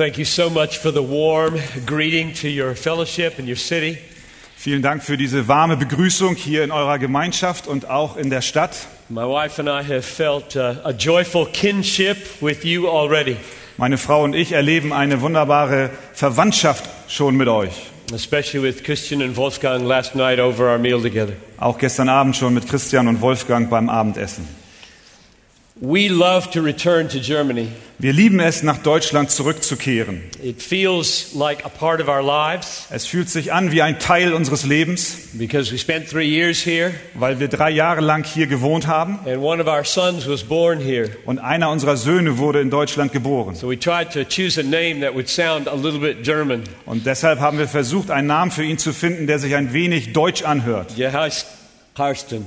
Thank you so much for the warm greeting to your fellowship and your city. Vielen Dank für diese warme Begrüßung hier in eurer Gemeinschaft und auch in der Stadt. My wife and I have felt uh, a joyful kinship with you already, Meine Frau und ich erleben eine wunderbare Verwandtschaft schon mit euch. especially with Christian and Wolfgang last night over our meal together. Auch gestern Abend schon mit Christian und Wolfgang beim Abendessen. We love to return to Germany. Wir lieben es, nach Deutschland zurückzukehren. It feels like a part of our lives Es fühlt sich an wie ein Teil unseres Lebens, because we spent three years here, weil wir drei Jahre lang hier gewohnt haben and one of our sons was born here. und einer unserer Söhne wurde in Deutschland geboren. So we tried to choose a name that would sound a little bit German. Und deshalb haben wir versucht, einen Namen für ihn zu finden, der sich ein wenig deutsch anhört. Yeah, heißt Karsten.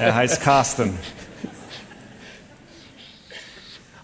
Er heißt Carsten.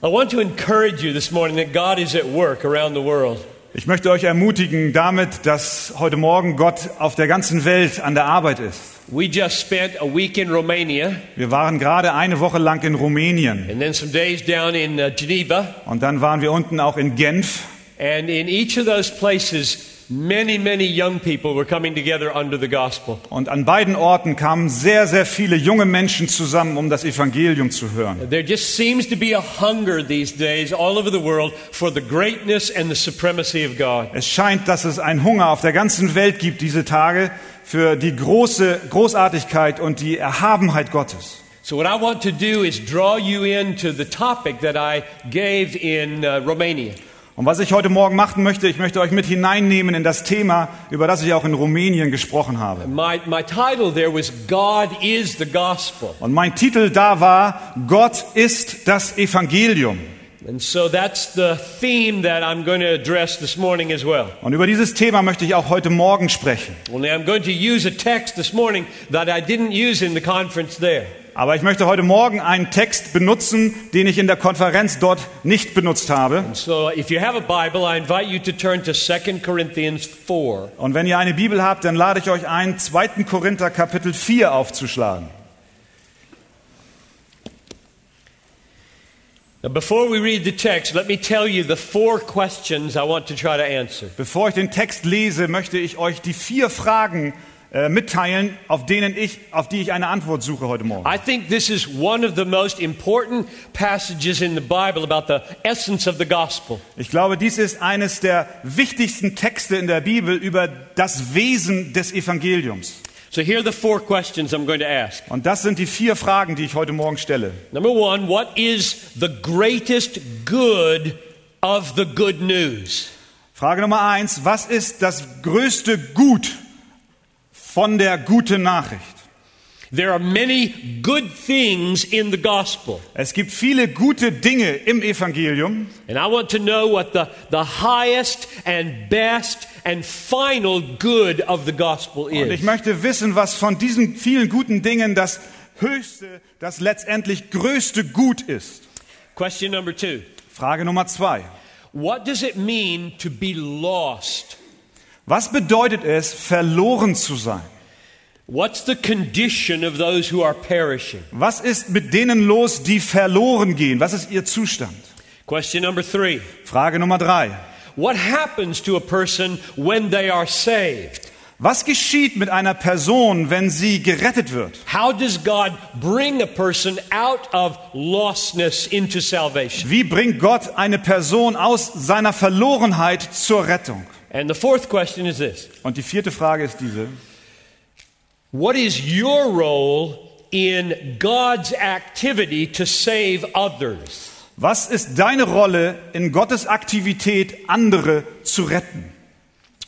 I want to encourage you this morning that God is at work around the world. Ich möchte euch ermutigen damit, dass heute Morgen Gott auf der ganzen Welt an der Arbeit ist. We just spent a week in Romania Wir waren gerade eine Woche lang in Rumänien and then some days down in uh, Geneva. und dann waren wir unten auch in Genf. And in each of those places, many, many young people were coming together under the gospel. Und an beiden Orten kamen sehr, sehr viele junge Menschen zusammen, um das Evangelium zu hören. There just seems to be a hunger these days all over the world for the greatness and the supremacy of God. Es scheint, dass es einen Hunger auf der ganzen Welt gibt diese Tage für die große Großartigkeit und die Erhabenheit Gottes. So, what I want to do is draw you into the topic that I gave in uh, Romania. Und was ich heute Morgen machen möchte, ich möchte euch mit hineinnehmen in das Thema, über das ich auch in Rumänien gesprochen habe. My, my title there was God is the Gospel. Und mein Titel da war, Gott ist das Evangelium. And so that's the theme that I'm going to address this morning as well. Und über dieses Thema möchte ich auch heute Morgen sprechen. Only I'm going to use a text this morning that I didn't use in the conference there. Aber ich möchte heute Morgen einen Text benutzen, den ich in der Konferenz dort nicht benutzt habe. So if you have a Bible, I invite you to turn to 2 Corinthians 4. Und wenn ihr eine Bibel habt, dann lade ich euch ein, 2. Korinther Kapitel 4 aufzuschlagen. Now, before we read the text, let me tell you the four questions I want to try to answer. Bevor ich den Text lese, möchte ich euch die vier Fragen äh, mitteilen, auf denen ich, auf die ich eine Antwort suche heute Morgen. I think this is one of the most important passages in the Bible about the essence of the gospel. Ich glaube, dies ist eines der wichtigsten Texte in der Bibel über das Wesen des Evangeliums. So here are the four questions I'm going to ask. Und das sind die vier Fragen, die ich heute Morgen stelle. Number one, what is the greatest good of the good news? Frage Nummer eins, was ist das größte Gut von der guten Nachricht? There are many good things in the gospel. Es gibt viele gute Dinge im Evangelium And I want to know what the, the highest and best and final good of the gospel und ich is. möchte wissen, was von diesen vielen guten Dingen das höchste, das letztendlich größte Gut ist. Question number two Frage Nummer zwei. What does it mean to be lost? Was bedeutet es, verloren zu sein? What's the condition of those who are perishing? Was ist mit denen los, die verloren gehen? Was ist ihr Zustand? Question number three Frage Nummer drei. What happens to a person when they are saved? Was geschieht mit einer Person, wenn sie gerettet wird? How does God bring a person out of lostness into salvation? Wie bringt Gott eine Person aus seiner Verlorenheit zur Rettung? And the fourth question is this Und die vierte Frage ist diese. What is your role in God's activity to save others? Was ist deine Rolle in Gottes Aktivität, andere zu retten?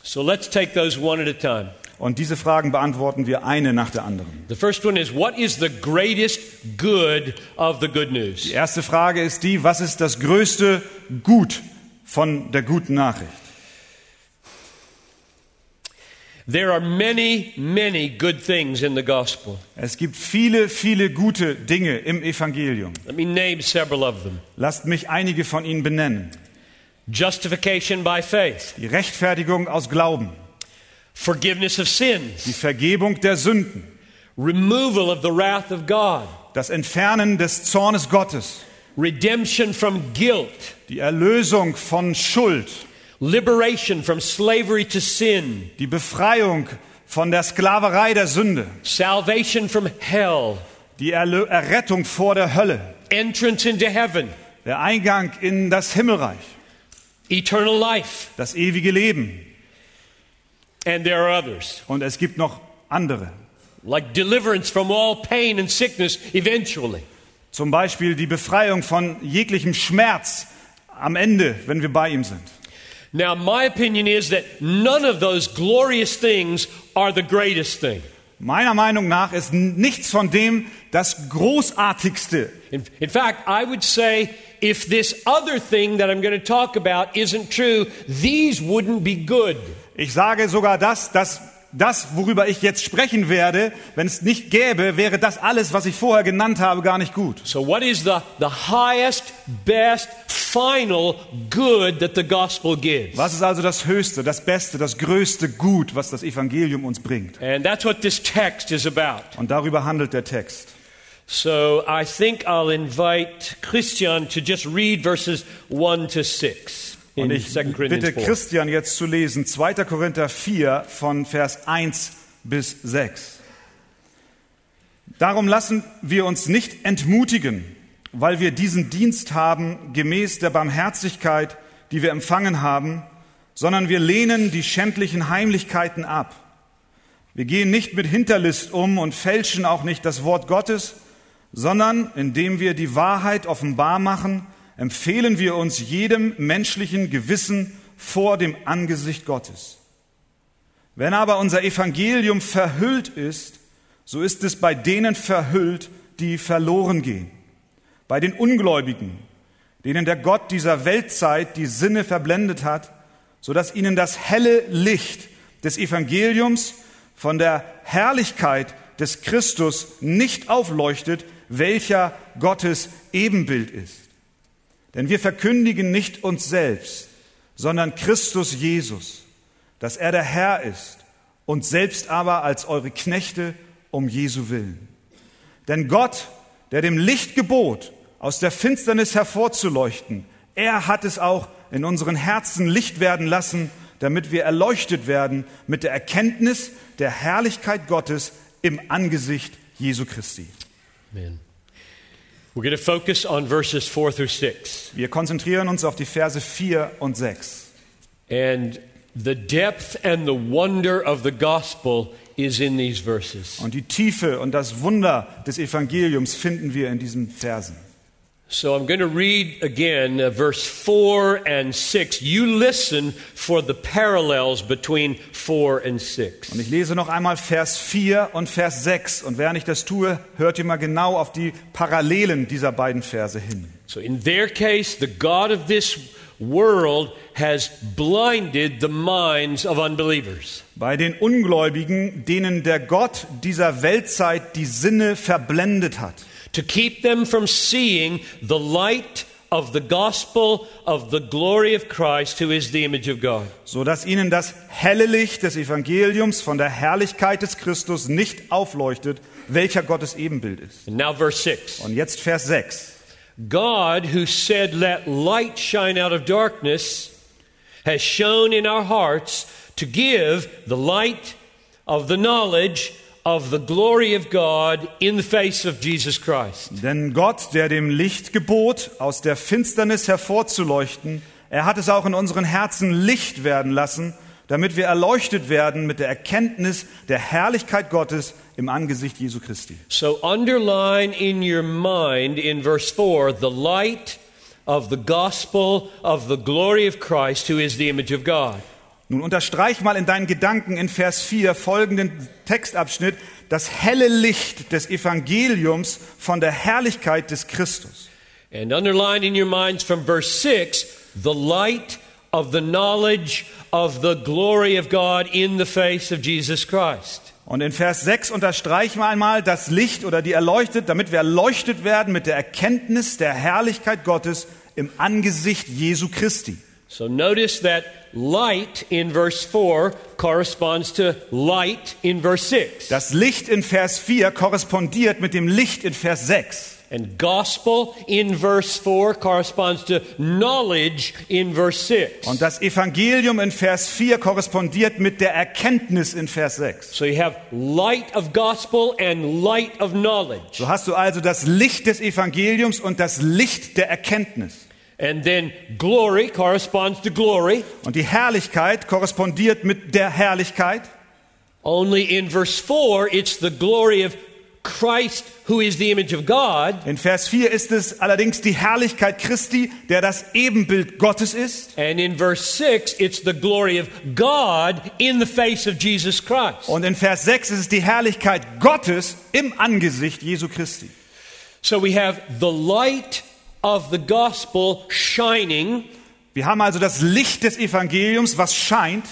So let's take those one at a time. Und diese Fragen beantworten wir eine nach der anderen. The first one is What is the greatest good of the good Die news? erste Frage ist die, was ist das größte Gut von der guten Nachricht? There are many, many good things in the gospel. Es gibt viele, viele gute Dinge im Evangelium. Let me name several of them. Lasst mich einige von ihnen benennen. justification by faith, Die Rechtfertigung aus Glauben, forgiveness of die sins, Vergebung der Sünden, removal of the wrath of God, das Entfernen des Zornes Gottes, redemption from guilt, die Erlösung von Schuld, liberation from slavery to sin, die Befreiung von der Sklaverei der Sünde, salvation from hell, die Erlö Errettung vor der Hölle, entrance into heaven, der Eingang in das Himmelreich, eternal life, das ewige Leben. and there are others, Und es gibt noch andere. like deliverance from all pain and sickness eventually. Zum Beispiel die Befreiung von jeglichem Schmerz am Ende, wenn wir bei ihm sind. Now, my opinion is that none of those glorious things are the greatest thing. Meiner Meinung nach ist nichts von dem das Großartigste. In, in fact, I would say if this other thing that I'm going to talk about isn't true, these wouldn't be good. Ich sage sogar das, dass das, worüber ich jetzt sprechen werde, wenn es nicht gäbe, wäre das alles, was ich vorher genannt habe, gar nicht gut. So, what is the, the highest, best, final good that the gospel gives? Was ist also das Höchste, das Beste, das größte Gut, was das Evangelium uns bringt? And that's what this text is about. Und darüber handelt der Text. So, I think I'll invite Christian to just read verses 2 to 6 in Und ich 2 Corinthians bitte 4. Christian jetzt zu lesen, 2. Korinther 4 von Vers 1 bis 6. Darum lassen wir uns nicht entmutigen, weil wir diesen Dienst haben gemäß der Barmherzigkeit, die wir empfangen haben, sondern wir lehnen die schändlichen Heimlichkeiten ab. Wir gehen nicht mit Hinterlist um und fälschen auch nicht das Wort Gottes, sondern indem wir die Wahrheit offenbar machen, empfehlen wir uns jedem menschlichen Gewissen vor dem Angesicht Gottes. Wenn aber unser Evangelium verhüllt ist, so ist es bei denen verhüllt, die verloren gehen, bei den Ungläubigen, denen der Gott dieser Weltzeit die Sinne verblendet hat, so dass ihnen das helle Licht des Evangeliums von der Herrlichkeit des Christus nicht aufleuchtet, welcher Gottes Ebenbild ist. Denn wir verkündigen nicht uns selbst, sondern Christus Jesus, dass er der Herr ist, uns selbst aber als eure Knechte um Jesu willen. Denn Gott, der dem Licht gebot, aus der Finsternis hervorzuleuchten, er hat es auch in unseren Herzen Licht werden lassen, damit wir erleuchtet werden mit der Erkenntnis der Herrlichkeit Gottes im Angesicht Jesu Christi. Amen. Wir konzentrieren uns auf die Verse 4 und 6. And the depth and the wonder of the gospel is in these verses. Und die Tiefe und das Wunder des Evangeliums finden wir in diesen Versen. So I'm going to read again uh, verse 4 and 6. You listen for the parallels between 4 and 6. Und ich lese noch einmal Vers 4 und Vers 6. Und während ich das tue, hört ihr mal genau auf die Parallelen dieser beiden Verse hin. So in their case, the God of this world has blinded the minds of unbelievers. Bei den Ungläubigen, denen der Gott dieser Weltzeit die Sinne verblendet hat, to keep them from seeing the light of the gospel of the glory of Christ, who is the image of God. so dass ihnen das helle Licht des Evangeliums von der Herrlichkeit des Christus nicht aufleuchtet, welcher Gottes Ebenbild ist. And now, verse 6 Und jetzt Vers 6. God, who said, Let light shine out of darkness, has shown in our hearts to give the light of the knowledge of the glory of God in the face of Jesus Christ. Denn Gott, der dem Licht gebot, aus der Finsternis hervorzuleuchten, er hat es auch in unseren Herzen Licht werden lassen, damit wir erleuchtet werden mit der Erkenntnis der Herrlichkeit Gottes im Angesicht Jesu Christi. So underline in your mind in verse 4 the light of the gospel of the glory of Christ, who is the image of God. Nun unterstreich mal in deinen Gedanken in Vers 4 folgenden Textabschnitt das helle Licht des Evangeliums von der Herrlichkeit des Christus. And underline in your minds from verse 6 the light of the knowledge of the glory of God in the face of Jesus Christ. Und in Vers 6 unterstreichen wir einmal das Licht oder die erleuchtet, damit wir erleuchtet werden mit der Erkenntnis der Herrlichkeit Gottes im Angesicht Jesu Christi. So notice that light in verse 4 corresponds to light in verse 6. Das Licht in Vers 4 korrespondiert mit dem Licht in Vers 6. And gospel in verse 4 corresponds to knowledge in verse 6. Und das Evangelium in Vers 4 korrespondiert mit der Erkenntnis in Vers 6. So you have light of gospel and light of knowledge. So hast du also das Licht des Evangeliums und das Licht der Erkenntnis. And then glory corresponds to glory. Und die Herrlichkeit korrespondiert mit der Herrlichkeit. Only in verse 4, it's the glory of Christ, who is the image of God. In Vers 4 ist es allerdings die Herrlichkeit Christi, der das Ebenbild Gottes ist. And in verse 6, it's the glory of God in the face of Jesus Christ. Und in Vers 6 ist es die Herrlichkeit Gottes im Angesicht Jesu Christi. So we have the light of the gospel shining. Wir haben also das Licht des Evangeliums, was scheint.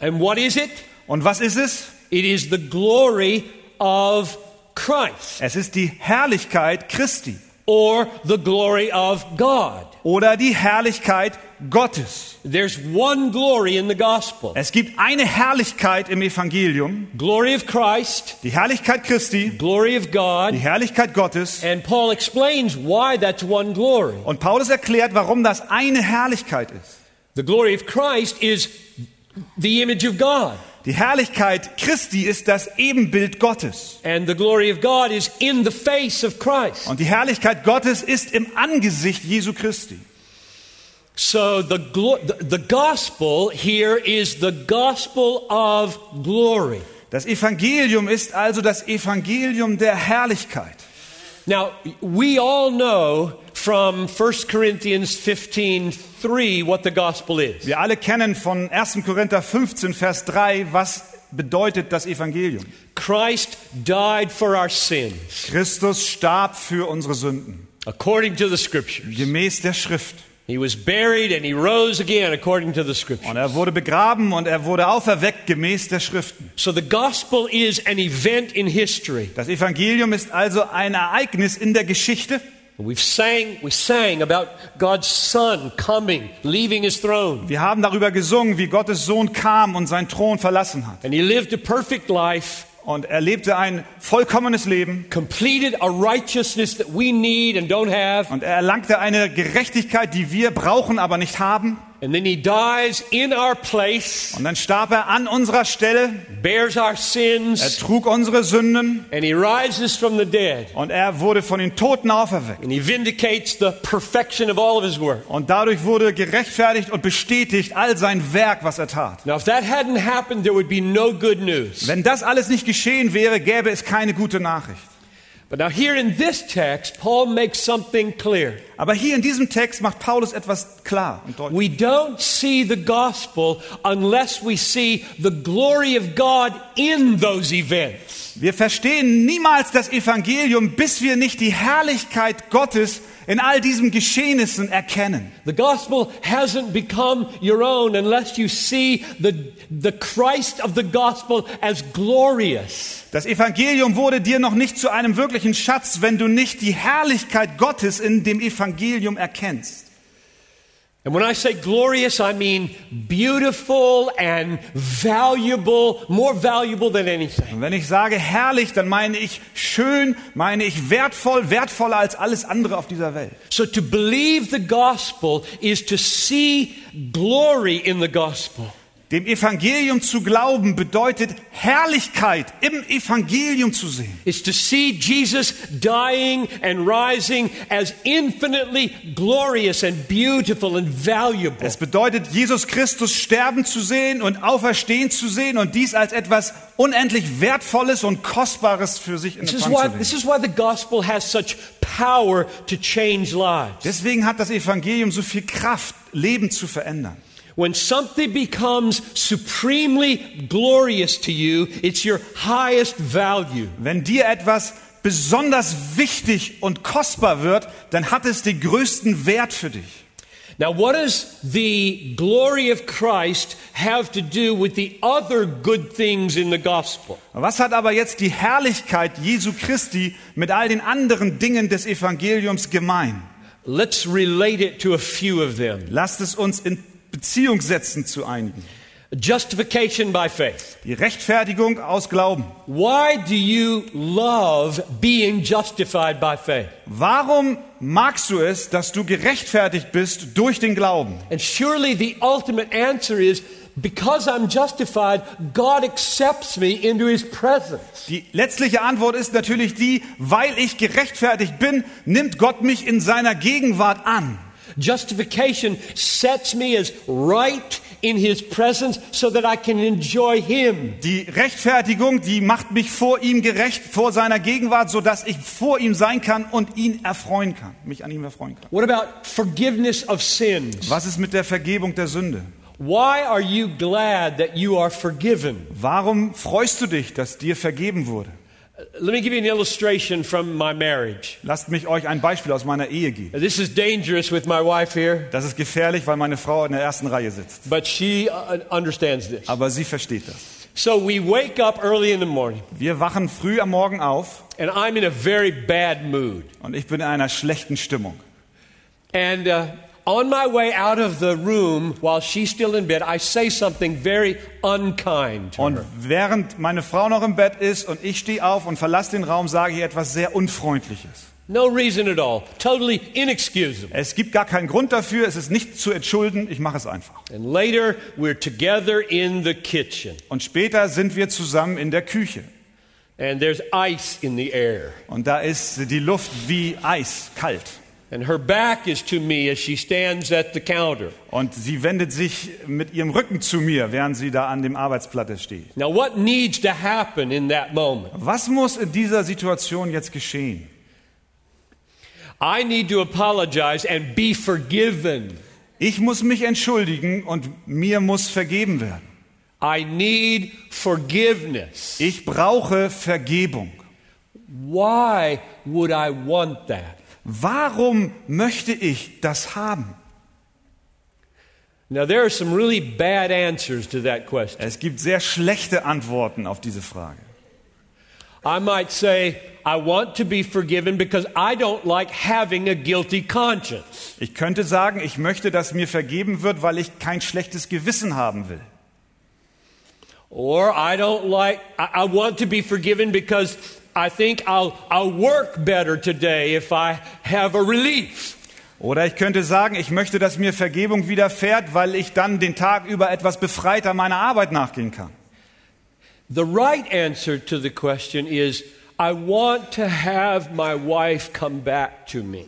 And what is it? Und was ist es? It is the glory of Christ Es ist die Herrlichkeit Christi or the glory of God. oder die Herrlichkeit Gottes. There's one glory in the gospel Es gibt eine Herrlichkeit im Evangelium, glory of Christ, die Herrlichkeit Christi, glory of God. die. Herrlichkeit Gottes. And Paul explains why that's one glory. Und Paulus erklärt, warum das eine Herrlichkeit ist. The glory of Christ is the image of God, Die Herrlichkeit Christi ist das Ebenbild Gottes. and the glory of God is in the face of Christ. Und die Herrlichkeit Gottes ist im Angesicht Jesu Christi. So the, the gospel here is the gospel of glory. Das Evangelium ist also das Evangelium der Herrlichkeit. Now, we all know from 1 Corinthians 15 3 what the gospel is. Wir alle kennen von 1. Korinther 15, Vers 3, was bedeutet das Evangelium. Christ died for our sins, Christus starb für unsere Sünden, according to the scriptures. gemäß der Schrift. He was buried and he rose again, according to the scriptures. Und er wurde begraben und er wurde auferweckt, gemäß der Schriften. So the gospel is an event in history. Das Evangelium ist also ein Ereignis in der Geschichte. We've sang, we sang about God's Son coming, leaving his throne. Wir haben darüber gesungen, wie Gottes Sohn kam und seinen Thron verlassen hat. And he lived a perfect life, Und er lebte ein vollkommenes Leben completed a righteousness that we need and don't have. und er erlangte eine Gerechtigkeit, die wir brauchen, aber nicht haben. And then he dies in our place, Und dann starb er an unserer Stelle, bears our er sins, trug unsere Sünden and he rises from the dead. und er wurde von den Toten auferweckt. And he vindicates the perfection of all of his work. Und dadurch wurde gerechtfertigt und bestätigt all sein Werk, was er tat. Now, if that hadn't happened, there would be no good news. Wenn das alles nicht geschehen wäre, gäbe es keine gute Nachricht. Aber hier in diesem Text macht Paulus etwas klar und deutlich. We don't see the gospel unless we see the glory of God in those events. Wir verstehen niemals das Evangelium, bis wir nicht die Herrlichkeit Gottes in all diesen Geschehnissen erkennen. The gospel hasn't become your own unless you see the, the Christ of the gospel as glorious. Das Evangelium wurde dir noch nicht zu einem wirklichen Schatz, wenn du nicht die Herrlichkeit Gottes in dem Evangelium erkennst. And when I say glorious, I mean beautiful and valuable, more valuable than anything. Und wenn ich sage herrlich, dann meine ich schön, meine ich wertvoll, wertvoller als alles andere auf dieser Welt. So to believe the gospel is to see glory in the gospel. Dem Evangelium zu glauben bedeutet Herrlichkeit im Evangelium zu sehen. Is to see Jesus dying and rising as infinitely glorious and beautiful and valuable. Es bedeutet, Jesus Christus sterben zu sehen und auferstehen zu sehen und dies als etwas unendlich Wertvolles und Kostbares für sich in Empfang why, zu nehmen. this is why the gospel has such power to change lives. Deswegen hat das Evangelium so viel Kraft, Leben zu verändern. When something becomes supremely glorious to you, it's your highest value. Wenn dir etwas besonders wichtig und kostbar wird, dann hat es den größten Wert für dich. Now, what does the glory of Christ have to do with the other good things in the gospel? Was hat aber jetzt die Herrlichkeit Jesu Christi mit all den anderen Dingen des Evangeliums gemein? Let's relate it to a few of them. Lasst es uns in Beziehung setzen zu einigen. Justification by faith. Die Rechtfertigung aus Glauben. Why do you love being justified by faith? Warum magst du es, dass du gerechtfertigt bist durch den Glauben? And surely the ultimate answer is because I'm justified, God accepts me into his presence. Die letztliche Antwort ist natürlich die, weil ich gerechtfertigt bin, nimmt Gott mich in seiner Gegenwart an. Justification sets me as right in his presence so that I can enjoy him. Die Rechtfertigung, die macht mich vor ihm gerecht, vor seiner Gegenwart, so dass ich vor ihm sein kann und ihn erfreuen kann, mich an ihm erfreuen kann. What about forgiveness of sins? Was ist mit der Vergebung der Sünde? Why are you glad that you are forgiven? Warum freust du dich, dass dir vergeben wurde? Let me give you an illustration from my marriage. Lasst mich euch ein Beispiel aus meiner Ehe geben. This is dangerous with my wife here, Das ist gefährlich, weil meine Frau in der ersten Reihe sitzt. but she uh, understands this. Aber sie versteht das. So we wake up early in the morning, Wir wachen früh am Morgen auf and I'm in a very bad mood. und ich bin in einer schlechten Stimmung. And uh, on my way out of the room while she's still in bed, I say something very unkind to Und her. während meine Frau noch im Bett ist und ich stehe auf und verlasse den Raum, sage ich etwas sehr Unfreundliches. No reason at all. Totally inexcusable. Es gibt gar keinen Grund dafür, es ist nicht zu entschulden, ich mache es einfach. And later, we're together in the kitchen, Und später sind wir zusammen in der Küche. and there's ice in the air. Und da ist die Luft wie Eis, kalt. And her back is to me as she stands at the counter. Und sie wendet sich mit ihrem Rücken zu mir, während sie da an dem Arbeitsplatte steht. Now, what needs to happen in that moment? Was muss in dieser Situation jetzt geschehen? I need to apologize and be forgiven. Ich muss mich entschuldigen und mir muss vergeben werden. I need forgiveness. Ich brauche Vergebung. Why would I want that? Warum möchte ich das haben? Now, there are some really bad answers to that question. Es gibt sehr schlechte Antworten auf diese Frage. I might say, I want to be forgiven because I don't like having a guilty conscience. Ich könnte sagen, ich möchte, dass mir vergeben wird, weil ich kein schlechtes Gewissen haben will. Or I don't like, I, I want to be forgiven because I think I'll, I'll work better today if I have a relief. Oder ich könnte sagen, ich möchte, dass mir Vergebung widerfährt, weil ich dann den Tag über etwas befreiter meiner Arbeit nachgehen kann. The right answer to the question is, I want to have my wife come back to me.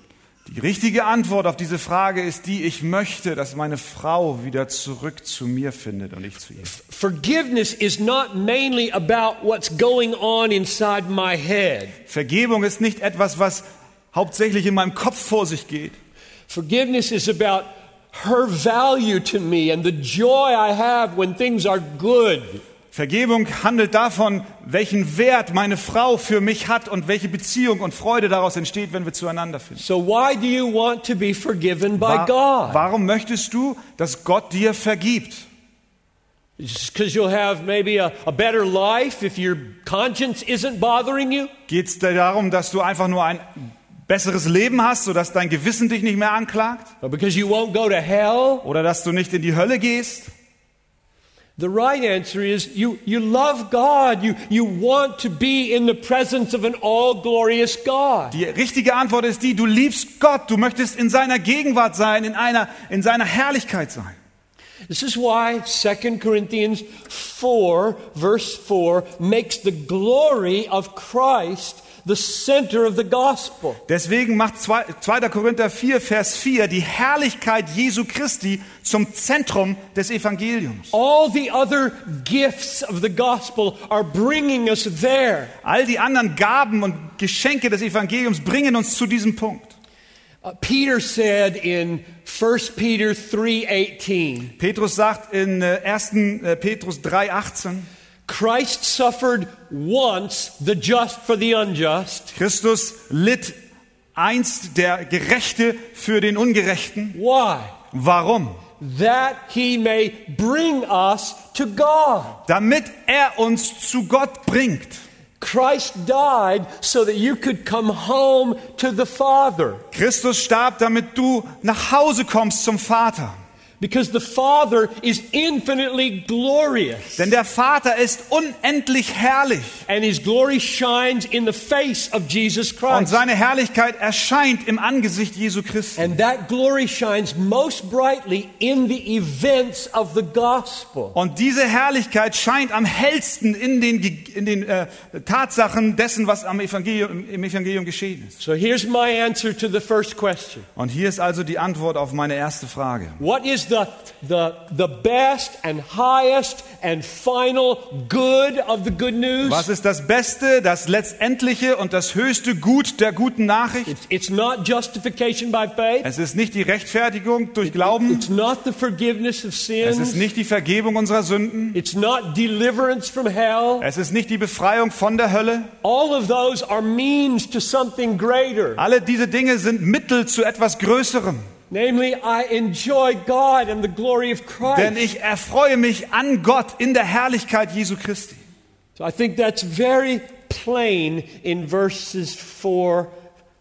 Die richtige Antwort auf diese Frage ist die, ich möchte, dass meine Frau wieder zurück zu mir findet und ich zu ihr. Forgiveness is not mainly about what's going on inside my head. Vergebung ist nicht etwas, was hauptsächlich in meinem Kopf vor sich geht. Forgiveness is about her value to me and the joy I have when things are good. Vergebung handelt davon, welchen Wert meine Frau für mich hat und welche Beziehung und Freude daraus entsteht, wenn wir zueinander finden. So, why do you want to be forgiven by God? Warum möchtest du, dass Gott dir vergibt? Because you'll have maybe a, a better life if your conscience isn't bothering you? Geht es dir darum, dass du einfach nur ein besseres Leben hast, sodass dein Gewissen dich nicht mehr anklagt? Or because you won't go to hell? Oder dass du nicht in die Hölle gehst? The right answer is you, you love God. You, you want to be in the presence of an all glorious God. Die richtige Antwort ist die, du liebst Gott, du möchtest in seiner Gegenwart sein, in, einer, in seiner Herrlichkeit sein. This is why 2 Corinthians 4, verse 4, makes the glory of Christ the center of the gospel. Deswegen macht 2. 2. Korinther 4, Vers 4 die Herrlichkeit Jesu Christi zum Zentrum des Evangeliums. All the other gifts of the gospel are bringing us there. All die anderen Gaben und Geschenke des Evangeliums bringen uns zu diesem Punkt. Uh, Peter said in 1 Peter 3:18, Petrus sagt in äh, 1. äh, Petrus 3,18, Christ suffered once the just for the unjust. Christus litt einst der Gerechte für den Ungerechten. Why? Warum? That he may bring us to God. Damit er uns zu Gott bringt. Christ died so that you could come home to the Father. Christus starb, damit du nach Hause kommst zum Vater. Because the Father is infinitely glorious. Denn der Vater ist unendlich herrlich And his glory shines in the face of Jesus und Christ. seine Herrlichkeit erscheint im Angesicht Jesu Christi. And that glory shines most brightly in the events of the gospel. Und diese Herrlichkeit scheint am hellsten in den, in den äh, Tatsachen dessen, was am Evangelium, im Evangelium geschehen ist. So here's my answer to the first question. Und hier ist also die Antwort auf meine erste Frage. What is the, the, the best and highest and final good of the good news? Was ist das Beste, das Letztendliche und das höchste Gut der guten Nachricht? It's, it's not justification by faith. Es ist nicht die Rechtfertigung durch Glauben. It's not the forgiveness of Es sins. ist nicht die Vergebung unserer Sünden. It's not deliverance from hell. Es ist nicht die Befreiung von der Hölle. All of those are means to something greater. Alle diese Dinge sind Mittel zu etwas Größerem. Namely, I enjoy God and the glory of Denn Christ. ich erfreue mich an Gott in der Herrlichkeit Jesu Christi. So I think that's very plain in verses 4,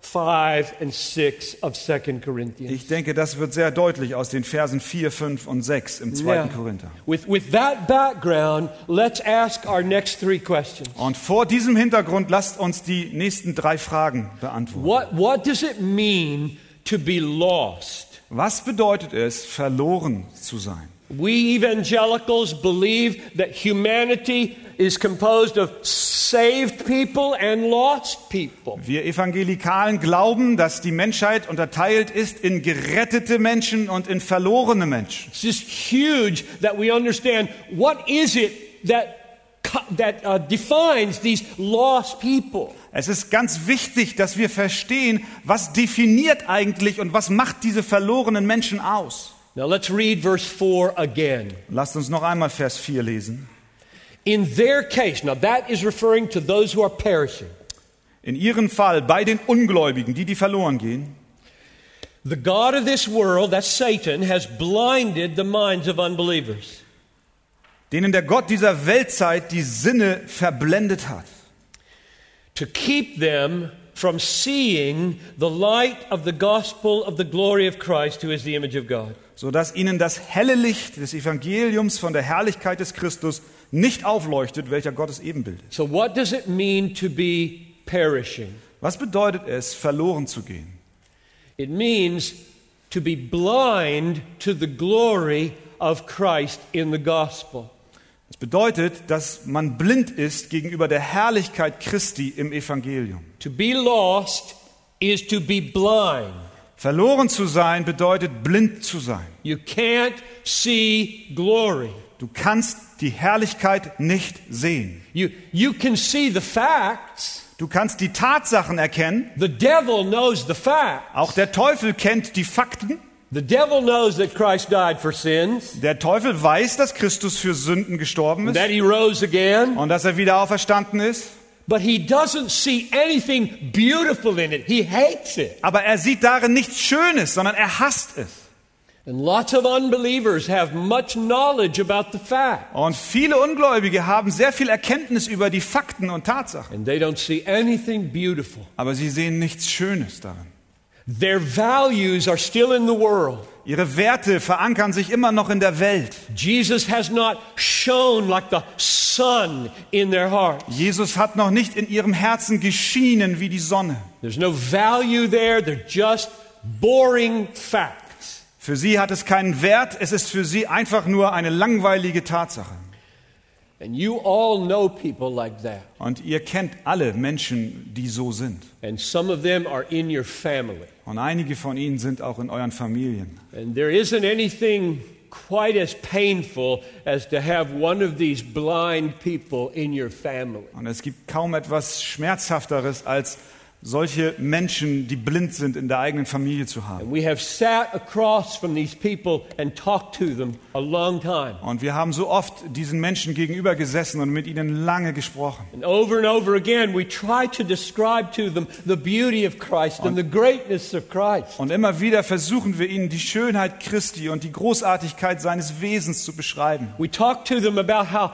5, and 6 of 2 Corinthians. Ich denke, das wird sehr deutlich aus den Versen 4, 5 und 6 im 2. Yeah. Korinther. With, with that background, let's ask our next three questions. Und vor diesem Hintergrund lasst uns die nächsten drei Fragen beantworten. What, what does it mean to be lost? Was bedeutet es, verloren zu sein? We evangelicals believe that humanity is composed of saved people and lost people. Wir Evangelikalen glauben, dass die Menschheit unterteilt ist in gerettete Menschen und in verlorene Menschen. It's just huge that we understand what is it that that uh, defines these lost people. Es ist ganz wichtig, dass wir verstehen, was definiert eigentlich und was macht diese verlorenen Menschen aus. Now let's read verse 4 again. Lasst uns noch einmal Vers 4 lesen. In their case, now that is referring to those who are perishing. In ihrem Fall bei den Ungläubigen, die die verloren gehen, The God of this world, that's Satan, has blinded the minds of unbelievers. Denen der Gott dieser Weltzeit die Sinne verblendet hat, to keep them from seeing the light of the gospel of the glory of Christ, who is the image of God. sodass ihnen das helle Licht des Evangeliums von der Herrlichkeit des Christus nicht aufleuchtet, welcher Gottes Ebenbild ist. So, what does it mean to be perishing? Was bedeutet es, verloren zu gehen? It means to be blind to the glory of Christ in the gospel. Es bedeutet, dass man blind ist gegenüber der Herrlichkeit Christi im Evangelium. To be lost is to be blind. Verloren zu sein bedeutet blind zu sein. You can't see glory. Du kannst die Herrlichkeit nicht sehen. You, you can see the facts. Du kannst die Tatsachen erkennen. The devil knows the facts. Auch der Teufel kennt die Fakten. The devil knows that Christ died for sins, Der Teufel weiß, dass Christus für Sünden gestorben ist that he rose again, und dass er wieder auferstanden ist. but he doesn't see anything beautiful in it. He hates it. Aber er sieht darin nichts Schönes, sondern er hasst es. And lots of unbelievers have much knowledge about the fact, Und viele Ungläubige haben sehr viel Erkenntnis über die Fakten und Tatsachen. and they don't see anything beautiful. Aber sie sehen nichts Schönes darin. Their values are still in the world. Ihre Werte verankern sich immer noch in der Welt. Jesus has not shone like the sun in their heart. Jesus hat noch nicht in ihrem Herzen geschienen wie die Sonne. There's no value there, they're just boring facts. Für sie hat es keinen Wert, es ist für sie einfach nur eine langweilige Tatsache. Und ihr kennt alle Menschen, die so sind. And some of them are in your family. Und einige von ihnen sind auch in euren Familien. And there isn't anything quite as painful as to have one of these blind people in your family. Und es gibt kaum etwas Schmerzhafteres, als solche Menschen, die blind sind, in der eigenen Familie zu haben. And we have sat across from these people and talked to them a long time. Und wir haben so oft diesen Menschen gegenüber gesessen und mit ihnen lange gesprochen. And over and over again, we try to describe to them the beauty of Christ and the greatness of Christ. Und immer wieder versuchen wir ihnen die Schönheit Christi und die Großartigkeit seines Wesens zu beschreiben. We talk to them about how,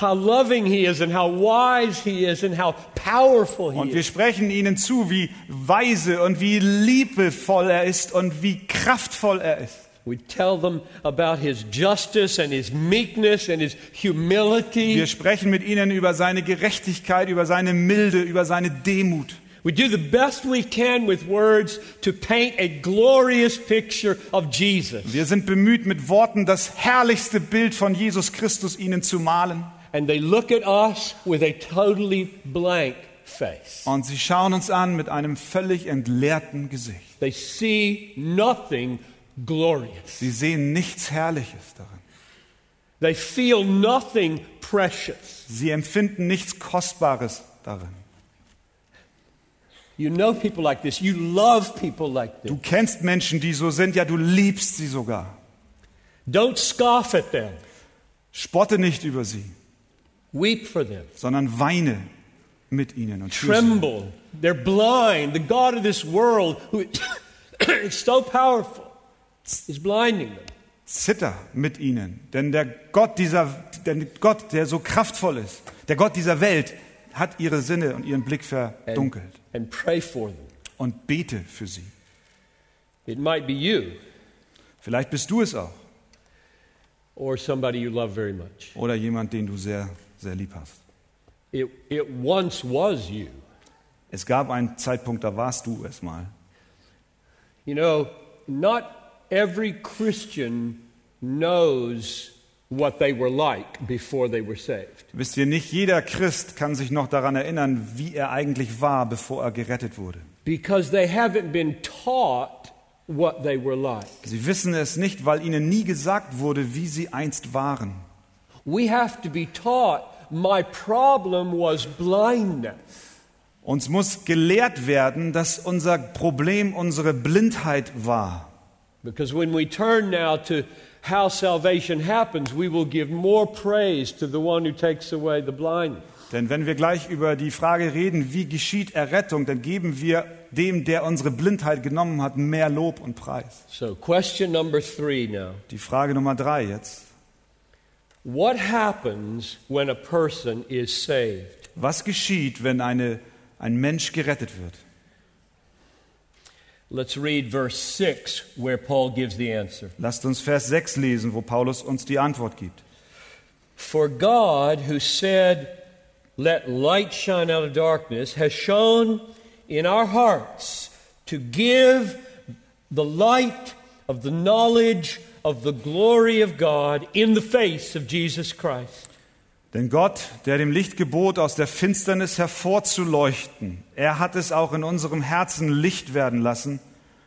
how loving He is and how wise He is and how powerful He Und wir sprechen ihnen zu, wie weise und wie liebevoll er ist und wie kraftvoll er ist. We tell them about his justice and his meekness and his humility. Wir sprechen mit ihnen über seine Gerechtigkeit, über seine Milde, über seine Demut. We do the best we can with words to paint a glorious picture of Jesus. Wir sind bemüht, mit Worten das herrlichste Bild von Jesus Christus ihnen zu malen. And they look at us with a totally blank face. Und sie schauen uns an mit einem völlig entleerten Gesicht. They see nothing glorious. Sie sehen nichts Herrliches darin. They feel nothing precious. Sie empfinden nichts Kostbares darin. You know people like this. You love people like this. Du kennst Menschen, die so sind, ja, du liebst sie sogar. Don't scoff at them. Spotte nicht über sie. Sondern weine mit ihnen und. Tremble. They're blind. The God of this world, who is so powerful, is blinding them. Zitter mit ihnen, denn der Gott dieser, der Gott, der so kraftvoll ist, der Gott dieser Welt, hat ihre Sinne und ihren Blick And, verdunkelt. and pray for them. Und bete für sie. It might be you Vielleicht bist du es auch or somebody you love very much. oder jemand, den du sehr, sehr lieb hast. It, it once was you. Es gab einen Zeitpunkt, da warst du es mal. You know, not every Christian knows what they were like before they were saved. Wisst ihr, nicht jeder Christ kann sich noch daran erinnern, wie er eigentlich war, bevor er gerettet wurde. Because they haven't been taught what they were like. Sie wissen es nicht, weil ihnen nie gesagt wurde, wie sie einst waren. We have to be taught my problem was blindness. Uns muss gelehrt werden, dass unser Problem unsere Blindheit war. Because when we turn now to how salvation happens, we will give more praise to the one who takes away the blindness. Denn wenn wir gleich über die Frage reden, wie geschieht Errettung, dann geben wir dem, der unsere Blindheit genommen hat, mehr Lob und Preis. So, question number three now. Die Frage Nummer drei jetzt. What happens when a person is saved? Was geschieht, wenn eine, ein Mensch gerettet wird? Let's read verse 6 where Paul gives the answer. Lasst uns Vers 6 lesen, wo Paulus uns die Antwort gibt. For God, who said, Let light shine out of darkness, has shown in our hearts to give the light of the knowledge of the glory of God in the face of Jesus Christ. Denn Gott, der dem Licht gebot, aus der Finsternis hervorzuleuchten, er hat es auch in unserem Herzen Licht werden lassen,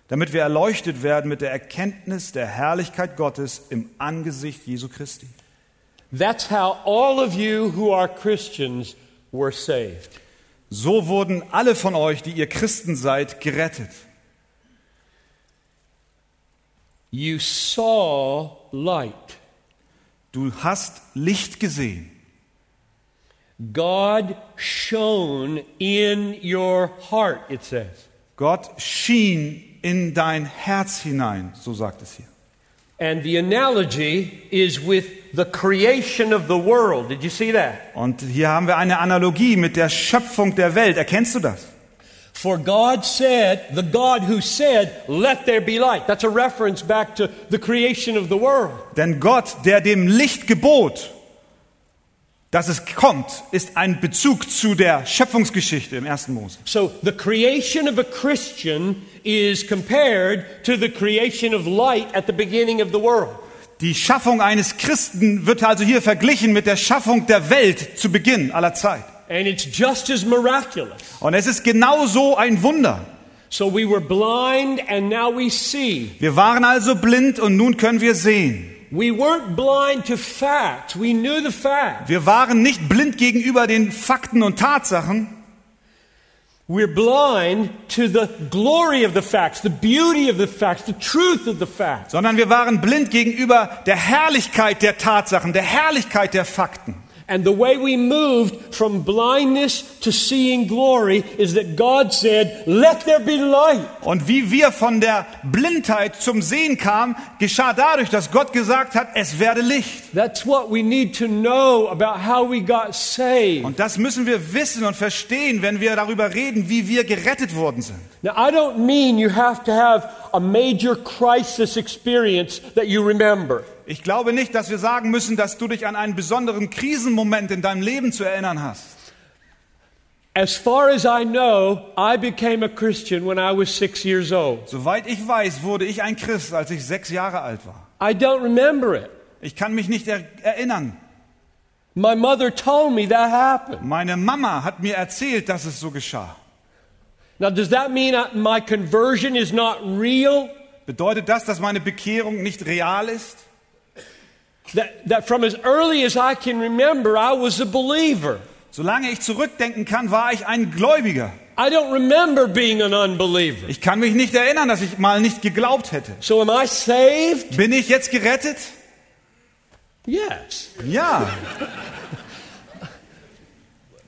damit wir erleuchtet werden mit der Erkenntnis der Herrlichkeit Gottes im Angesicht Jesu Christi. That's how all of you who are Christians were saved. So wurden alle von euch, die ihr Christen seid, gerettet. You saw light. Du hast Licht gesehen. God shone in your heart, it says. Gott schien in dein Herz hinein, so sagt es hier. And the analogy is with the creation of the world. Did you see that? Und hier haben wir eine Analogie mit der Schöpfung der Welt. Erkennst du das? For God said, the God who said, let there be light. That's a reference back to the creation of the world. Denn Gott, der dem Licht gebot, dass es kommt, ist ein Bezug zu der Schöpfungsgeschichte im ersten Mose. So the creation of a Christian is compared to the creation of light at the beginning of the world. Die Schaffung eines Christen wird also hier verglichen mit der Schaffung der Welt zu Beginn aller Zeit. And it's just as miraculous. Und es ist genauso ein Wunder. So we were blind and now we see. Wir waren also blind und nun können wir sehen. We weren't blind to facts. We knew the facts. Wir waren nicht blind gegenüber den Fakten und Tatsachen, We're blind to the glory of the facts, the beauty of the facts, the truth of the facts. sondern wir waren blind gegenüber der Herrlichkeit der Tatsachen, der Herrlichkeit der Fakten. And the way we moved from blindness to seeing glory is that God said, Let there be light. Und wie wir von der Blindheit zum Sehen kamen, geschah dadurch, dass Gott gesagt hat, es werde Licht. That's what we need to know about how we got saved. Und das müssen wir wissen und verstehen, wenn wir darüber reden, wie wir gerettet worden sind. Now, I don't mean you have to have a major crisis experience that you remember. Ich glaube nicht, dass wir sagen müssen, dass du dich an einen besonderen Krisenmoment in deinem Leben zu erinnern hast. As far as I know, I became a Christian when I was six years old. Soweit ich weiß, wurde ich ein Christ, als ich sechs Jahre alt war. I don't remember it. Ich kann mich nicht er erinnern. My mother told me that happened. Meine Mama hat mir erzählt, dass es so geschah. Now, does that mean my conversion is not real? Bedeutet das, dass meine Bekehrung nicht real ist? That, that from as early as I can remember, I was a believer. Solange ich zurückdenken kann, war ich ein Gläubiger. I don't remember being an unbeliever. Ich kann mich nicht erinnern, dass ich mal nicht geglaubt hätte. So, am I saved? Bin ich jetzt gerettet? Yes. Ja.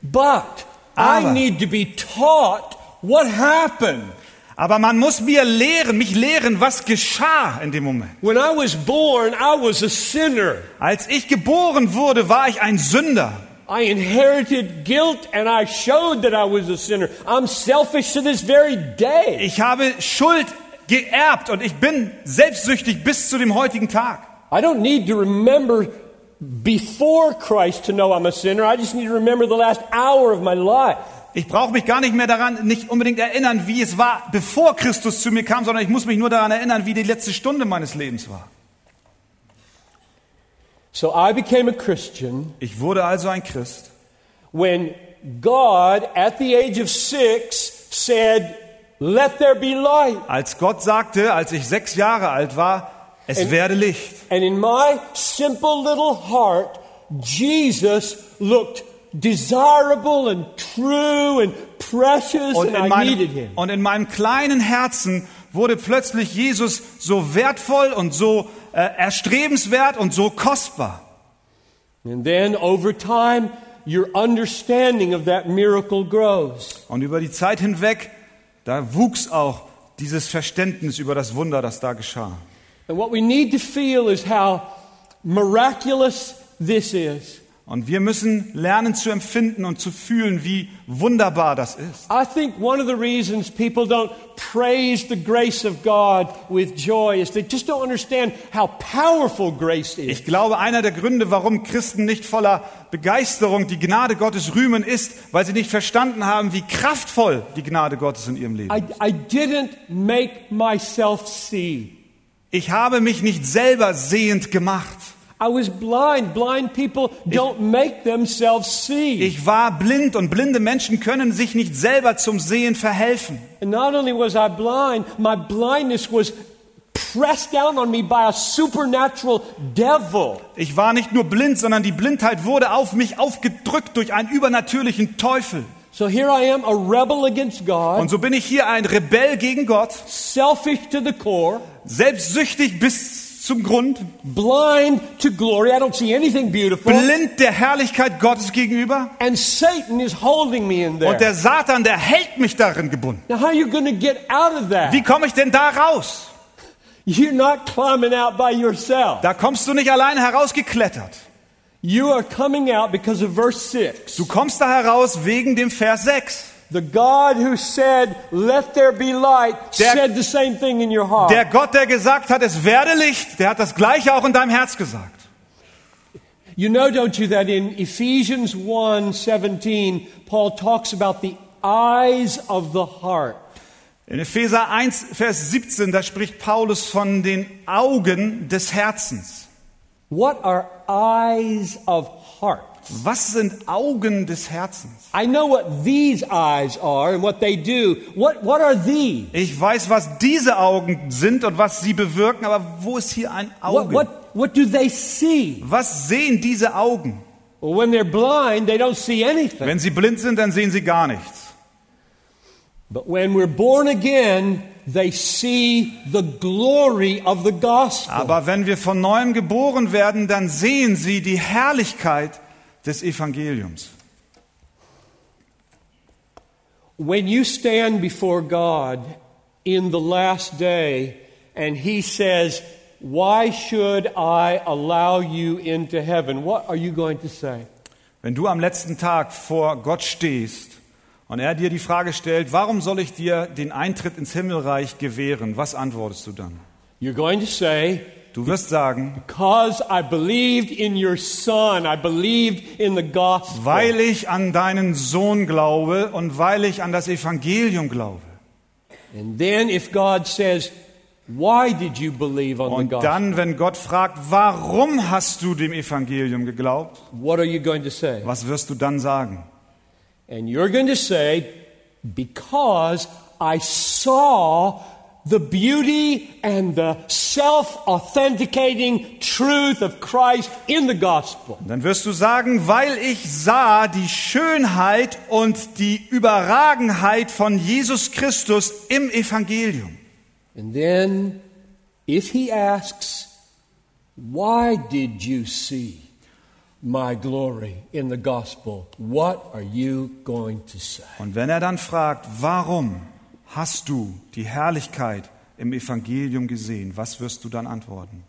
But I need to be taught what happened. Aber man muss mir lehren, mich lehren, was geschah in dem Moment. When I was born, I was a sinner. Als ich geboren wurde, war ich ein Sünder. I inherited guilt and I showed that I was a sinner. I'm selfish to this very day. Ich habe Schuld geerbt und ich bin selbstsüchtig bis zu dem heutigen Tag. I don't need to remember before Christ to know I'm a sinner. I just need to remember the last hour of my life. Ich brauche mich gar nicht mehr daran, nicht unbedingt erinnern, wie es war, bevor Christus zu mir kam, sondern ich muss mich nur daran erinnern, wie die letzte Stunde meines Lebens war. So I became a Christian Ich wurde also ein Christ, when God, at the age of six, said, Let there be light. als Gott sagte, als ich sechs Jahre alt war, es And- werde Licht. And in my simple little heart, Jesus looked desirable and true and precious, Und and in, I needed him. meinem, und in meinem kleinen Herzen wurde plötzlich Jesus so wertvoll und so äh, erstrebenswert und so kostbar. And then over time, your understanding of that miracle grows. Und über die Zeit hinweg, da wuchs auch dieses Verständnis über das Wunder, das da geschah. And what we need to feel is how miraculous this is. Und wir müssen lernen zu empfinden und zu fühlen, wie wunderbar das ist. I think one of the reasons people don't praise the grace of God with joy is they just don't understand how powerful grace is. Ich glaube, einer der Gründe, warum Christen nicht voller Begeisterung die Gnade Gottes rühmen, ist, weil sie nicht verstanden haben, wie kraftvoll die Gnade Gottes in ihrem Leben I, I didn't make myself see. Ich habe mich nicht selber sehend gemacht. I was blind. Blind people don't make themselves see. Ich war blind und blinde Menschen können sich nicht selber zum Sehen verhelfen. And not only was I blind, my blindness was pressed down on me by a supernatural devil. Ich war nicht nur blind, sondern die Blindheit wurde auf mich aufgedrückt durch einen übernatürlichen Teufel. So here I am, a rebel against God, Und so bin ich hier ein Rebell gegen Gott, selfish to the core, selbstsüchtig bis zum Grund, blind to glory. I don't see anything beautiful. blind der Herrlichkeit Gottes gegenüber. And Satan is holding me in there. Und der Satan, der hält mich darin gebunden. now, how are you going to get out of that? Wie komme ich denn da raus? You're not climbing out by yourself. Da kommst du nicht alleine herausgeklettert. You are coming out because of verse 6. Du kommst da heraus wegen dem Vers 6. The God who said, Let there be light, Der- said the same thing in your heart. Der Gott, der gesagt hat, es werde Licht, der hat das Gleiche auch in deinem Herz gesagt. You know, don't you, that in Ephesians 1 17, Paul talks about the eyes of the heart. In Epheser 1, Vers 17, da spricht Paulus von den Augen des Herzens. What are eyes of heart? Was sind Augen des Herzens? I know what these eyes are and what they do. What, what are these? Ich weiß, was diese Augen sind und was sie bewirken, aber wo ist hier ein What, Auge? what, what do they see? Was sehen diese Augen? Well, when they're blind, they don't see anything. Wenn sie blind sind, dann sehen sie gar nichts. But when we're born again, they see the glory of the gospel. Aber wenn wir von neuem geboren werden, dann sehen sie die Herrlichkeit des Evangeliums. When you stand before God in the last day and He says, Why should I allow you into heaven? What are you going to say? Wenn du am letzten Tag vor Gott stehst Und er dir die Frage stellt, warum soll ich dir den Eintritt ins Himmelreich gewähren? Was antwortest du dann? You're going to say, Du wirst sagen, Because I believed in your son, I believed in the gospel. weil ich an deinen Sohn glaube und weil ich an das Evangelium glaube. And then if God says, Why did you believe on the Und gospel? dann, wenn Gott fragt, warum hast du dem Evangelium geglaubt? What are you going to say? Was wirst du dann sagen? And you're going to say, Because I saw the beauty and the self authenticating truth of Christ in the gospel. Dann wirst du sagen, weil ich sah die Schönheit und die Überragenheit von Jesus Christus im Evangelium. And then, if he asks, Why did you see my glory in the gospel? What are you going to say? Und wenn er dann fragt, warum hast du die Herrlichkeit im Evangelium gesehen, was wirst du dann antworten?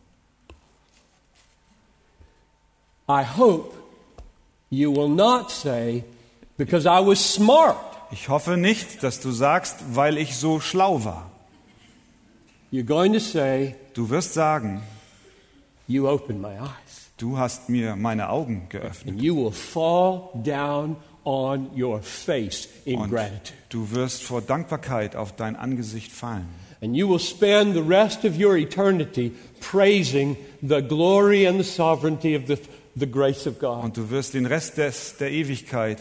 I hope you will not say, Because I was smart. Ich hoffe nicht, dass du sagst, weil ich so schlau war. You're going to say, Du wirst sagen, You opened my eyes. du hast mir meine Augen geöffnet. And you will fall down on your face in Und gratitude. du wirst vor Dankbarkeit auf dein Angesicht fallen. And you will spend the rest of your eternity praising the glory and the sovereignty of the, the grace of God. Und du wirst den Rest des, der Ewigkeit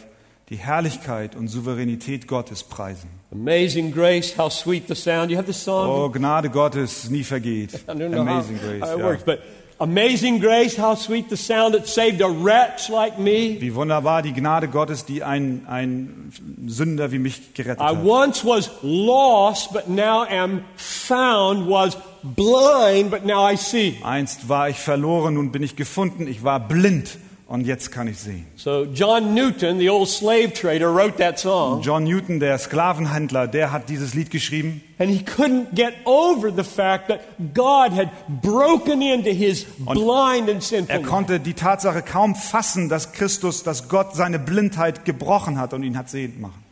die Herrlichkeit und Souveränität Gottes preisen. Amazing grace, how sweet the sound. You have the song? Oh, Gnade Gottes nie vergeht. Amazing how, Grace. how it Ja. works, but amazing grace, how sweet the sound that saved a wretch like me. Wie wunderbar die Gnade Gottes, die ein, ein Sünder wie mich gerettet I hat. once was lost, but now am found, was blind, but now I see. Einst war ich verloren, nun bin ich gefunden. Ich war blind und jetzt kann ich sehen. So John Newton, the old slave trader, wrote that song, John Newton, der Sklavenhändler, der hat dieses Lied geschrieben. and he couldn't get over the fact that God had broken into his blind and sinful Er konnte die Tatsache kaum fassen, dass Christus, dass Gott seine Blindheit gebrochen hat und ihn hat sehend machen.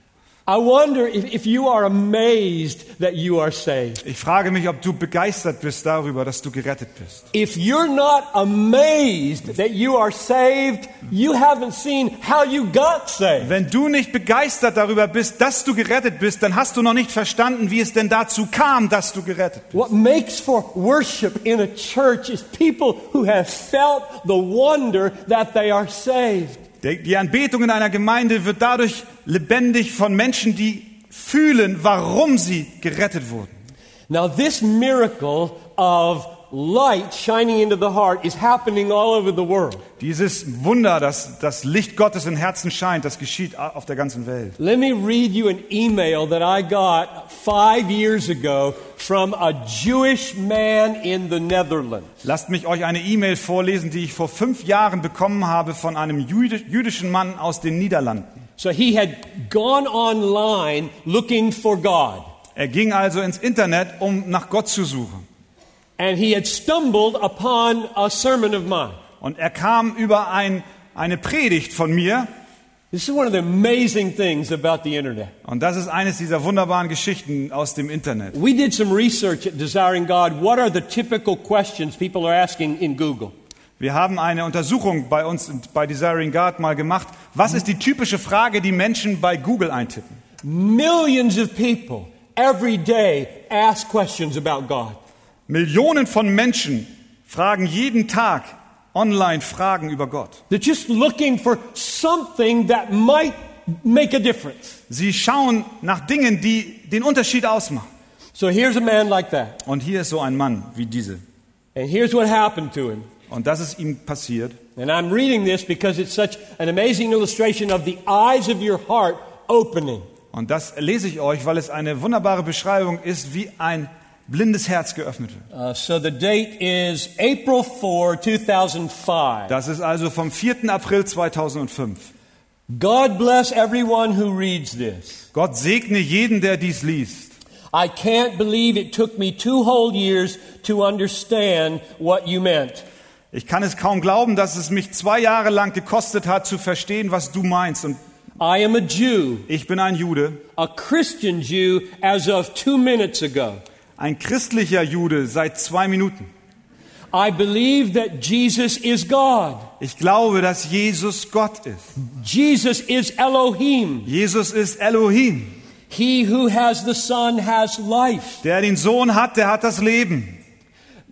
Ich frage mich, ob du begeistert bist darüber, dass du gerettet bist. If you're not amazed that you are saved, you haven't seen how you got saved. Wenn du nicht begeistert darüber bist, dass du gerettet bist, dann hast du noch nicht verstanden, wie es denn dazu kam, dass du gerettet bist. What makes for worship in a church is people who have felt the wonder that they are saved. Die Anbetung in einer Gemeinde wird dadurch lebendig von Menschen, die fühlen, warum sie gerettet wurden. Now, this miracle of light shining into the heart is happening all over the world. Dieses Wunder, dass das Licht Gottes in Herzen scheint, das geschieht auf der ganzen Welt. Let me read you an email that I got five years ago from a Jewish man in the Netherlands. Lasst mich euch eine E-Mail vorlesen, die ich vor fünf Jahren bekommen habe von einem jüdi- jüdischen Mann aus den Niederlanden. So he had gone online looking for God, Er ging also ins Internet, um nach Gott zu suchen. And he had stumbled upon a sermon of mine. Und er kam über ein, eine Predigt von mir. This is one of the amazing things about the internet. Und das ist eines dieser wunderbaren Geschichten aus dem Internet. We did some research at Desiring God. What are the typical questions people are asking in Google? Wir haben eine Untersuchung bei uns bei Desiring God mal gemacht. Was ist die typische Frage, die Menschen bei Google eintippen? Millions of people every day ask questions about God. Millionen von Menschen fragen jeden Tag online Fragen über Gott. They're just looking for something that might make a difference. Sie schauen nach Dingen, die den Unterschied ausmachen. So here's a man like that. Und hier ist so ein Mann wie diese. And here's what happened to him. Und das ist ihm passiert. And I'm reading this because it's such an amazing illustration of the eyes of your heart opening. Und das lese ich euch, weil es eine wunderbare Beschreibung ist, wie ein blindes Herz geöffnet wird. Uh, so the date is April 4, 2005. Das ist also vom 4. April 2005. God bless everyone who reads this. Gott segne jeden, der dies liest. I can't believe it took me two whole years to understand what you meant. Ich kann es kaum glauben, dass es mich zwei Jahre lang gekostet hat, zu verstehen, was du meinst und I am a Jew, Ich bin ein Jude, a Christian Jew as of two minutes ago. Ein christlicher Jude seit zwei Minuten. I believe that Jesus is God. Ich glaube, dass Jesus Gott ist. Jesus is Elohim. Jesus ist Elohim. He who has the Son has life. Der den Sohn hat, der hat das Leben.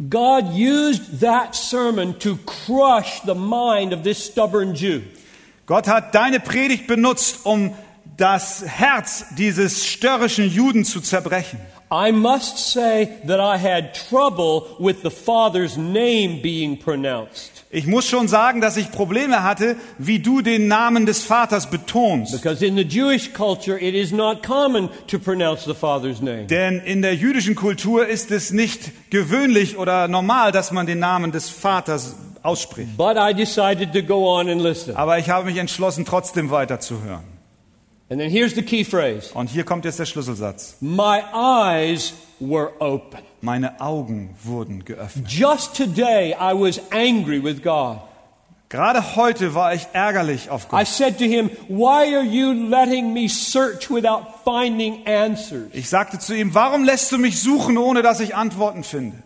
God used that sermon to crush the mind of this stubborn Jew. Gott hat deine Predigt benutzt, um das Herz dieses störrischen Juden zu zerbrechen. I must say that I had trouble with the Father's name being pronounced. Ich muss schon sagen, dass ich Probleme hatte, wie du den Namen des Vaters betonst. Because in the Jewish culture, it is not common to pronounce the Father's name. Denn in der jüdischen Kultur ist es nicht gewöhnlich oder normal, dass man den Namen des Vaters ausspricht. But I decided to go on and listen. Aber ich habe mich entschlossen, trotzdem weiterzuhören. And then here's the key phrase Und hier kommt jetzt der Schlüsselsatz. My eyes were open. Meine Augen wurden geöffnet. Just today, I was angry with God. Gerade heute war ich ärgerlich auf I Gott. said to him, Why are you letting me search without finding answers? Ich sagte zu ihm, warum lässt du mich suchen, ohne dass ich Antworten finde?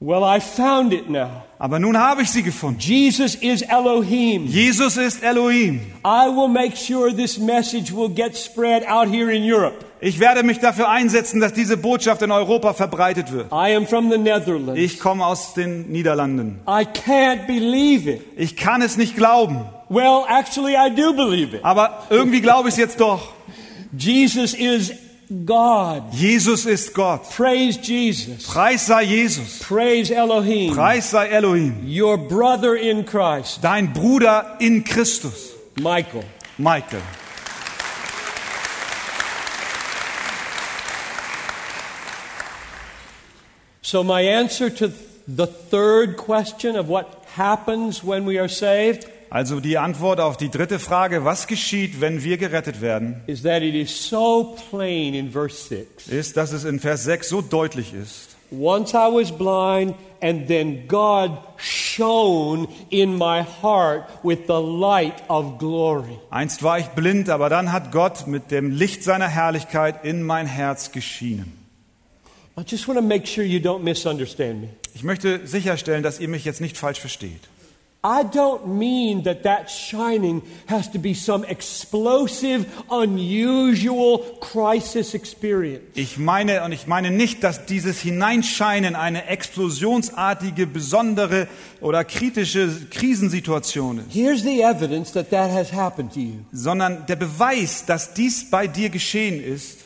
Well, I found it now. Aber nun habe ich sie gefunden. Jesus is Elohim. Jesus ist Elohim. I will make sure this message will get spread out here in Europe. Ich werde mich dafür einsetzen, dass diese Botschaft in Europa verbreitet wird. I am from the Netherlands. Ich komme aus den Niederlanden. I can't believe it. Ich kann es nicht glauben, Well, actually, I do believe it. aber irgendwie glaube ich es jetzt doch. Jesus is God. Jesus ist Gott. Praise Jesus. Preis sei Jesus. Praise Elohim. Preis sei Elohim. Your brother in Christ, Dein Bruder in Christus. Michael. Michael. So, my answer to the third question of what happens when we are saved Also die Antwort auf die dritte Frage, was geschieht, wenn wir gerettet werden, is that it is so plain in verse 6. ist, dass es in Vers 6 so deutlich ist. Once I was blind, and then God shone in my heart with the light of glory. Einst war ich blind, aber dann hat Gott mit dem Licht seiner Herrlichkeit in mein Herz geschienen. I just want to make sure you don't misunderstand me. Ich möchte sicherstellen, dass ihr mich jetzt nicht falsch versteht. I don't mean that that shining has to be some explosive, unusual crisis experience. Ich meine, und ich meine nicht, dass dieses Hineinscheinen eine explosionsartige, besondere oder kritische Krisensituation ist, Here's the evidence that that has happened to you. sondern der Beweis, dass dies bei dir geschehen ist,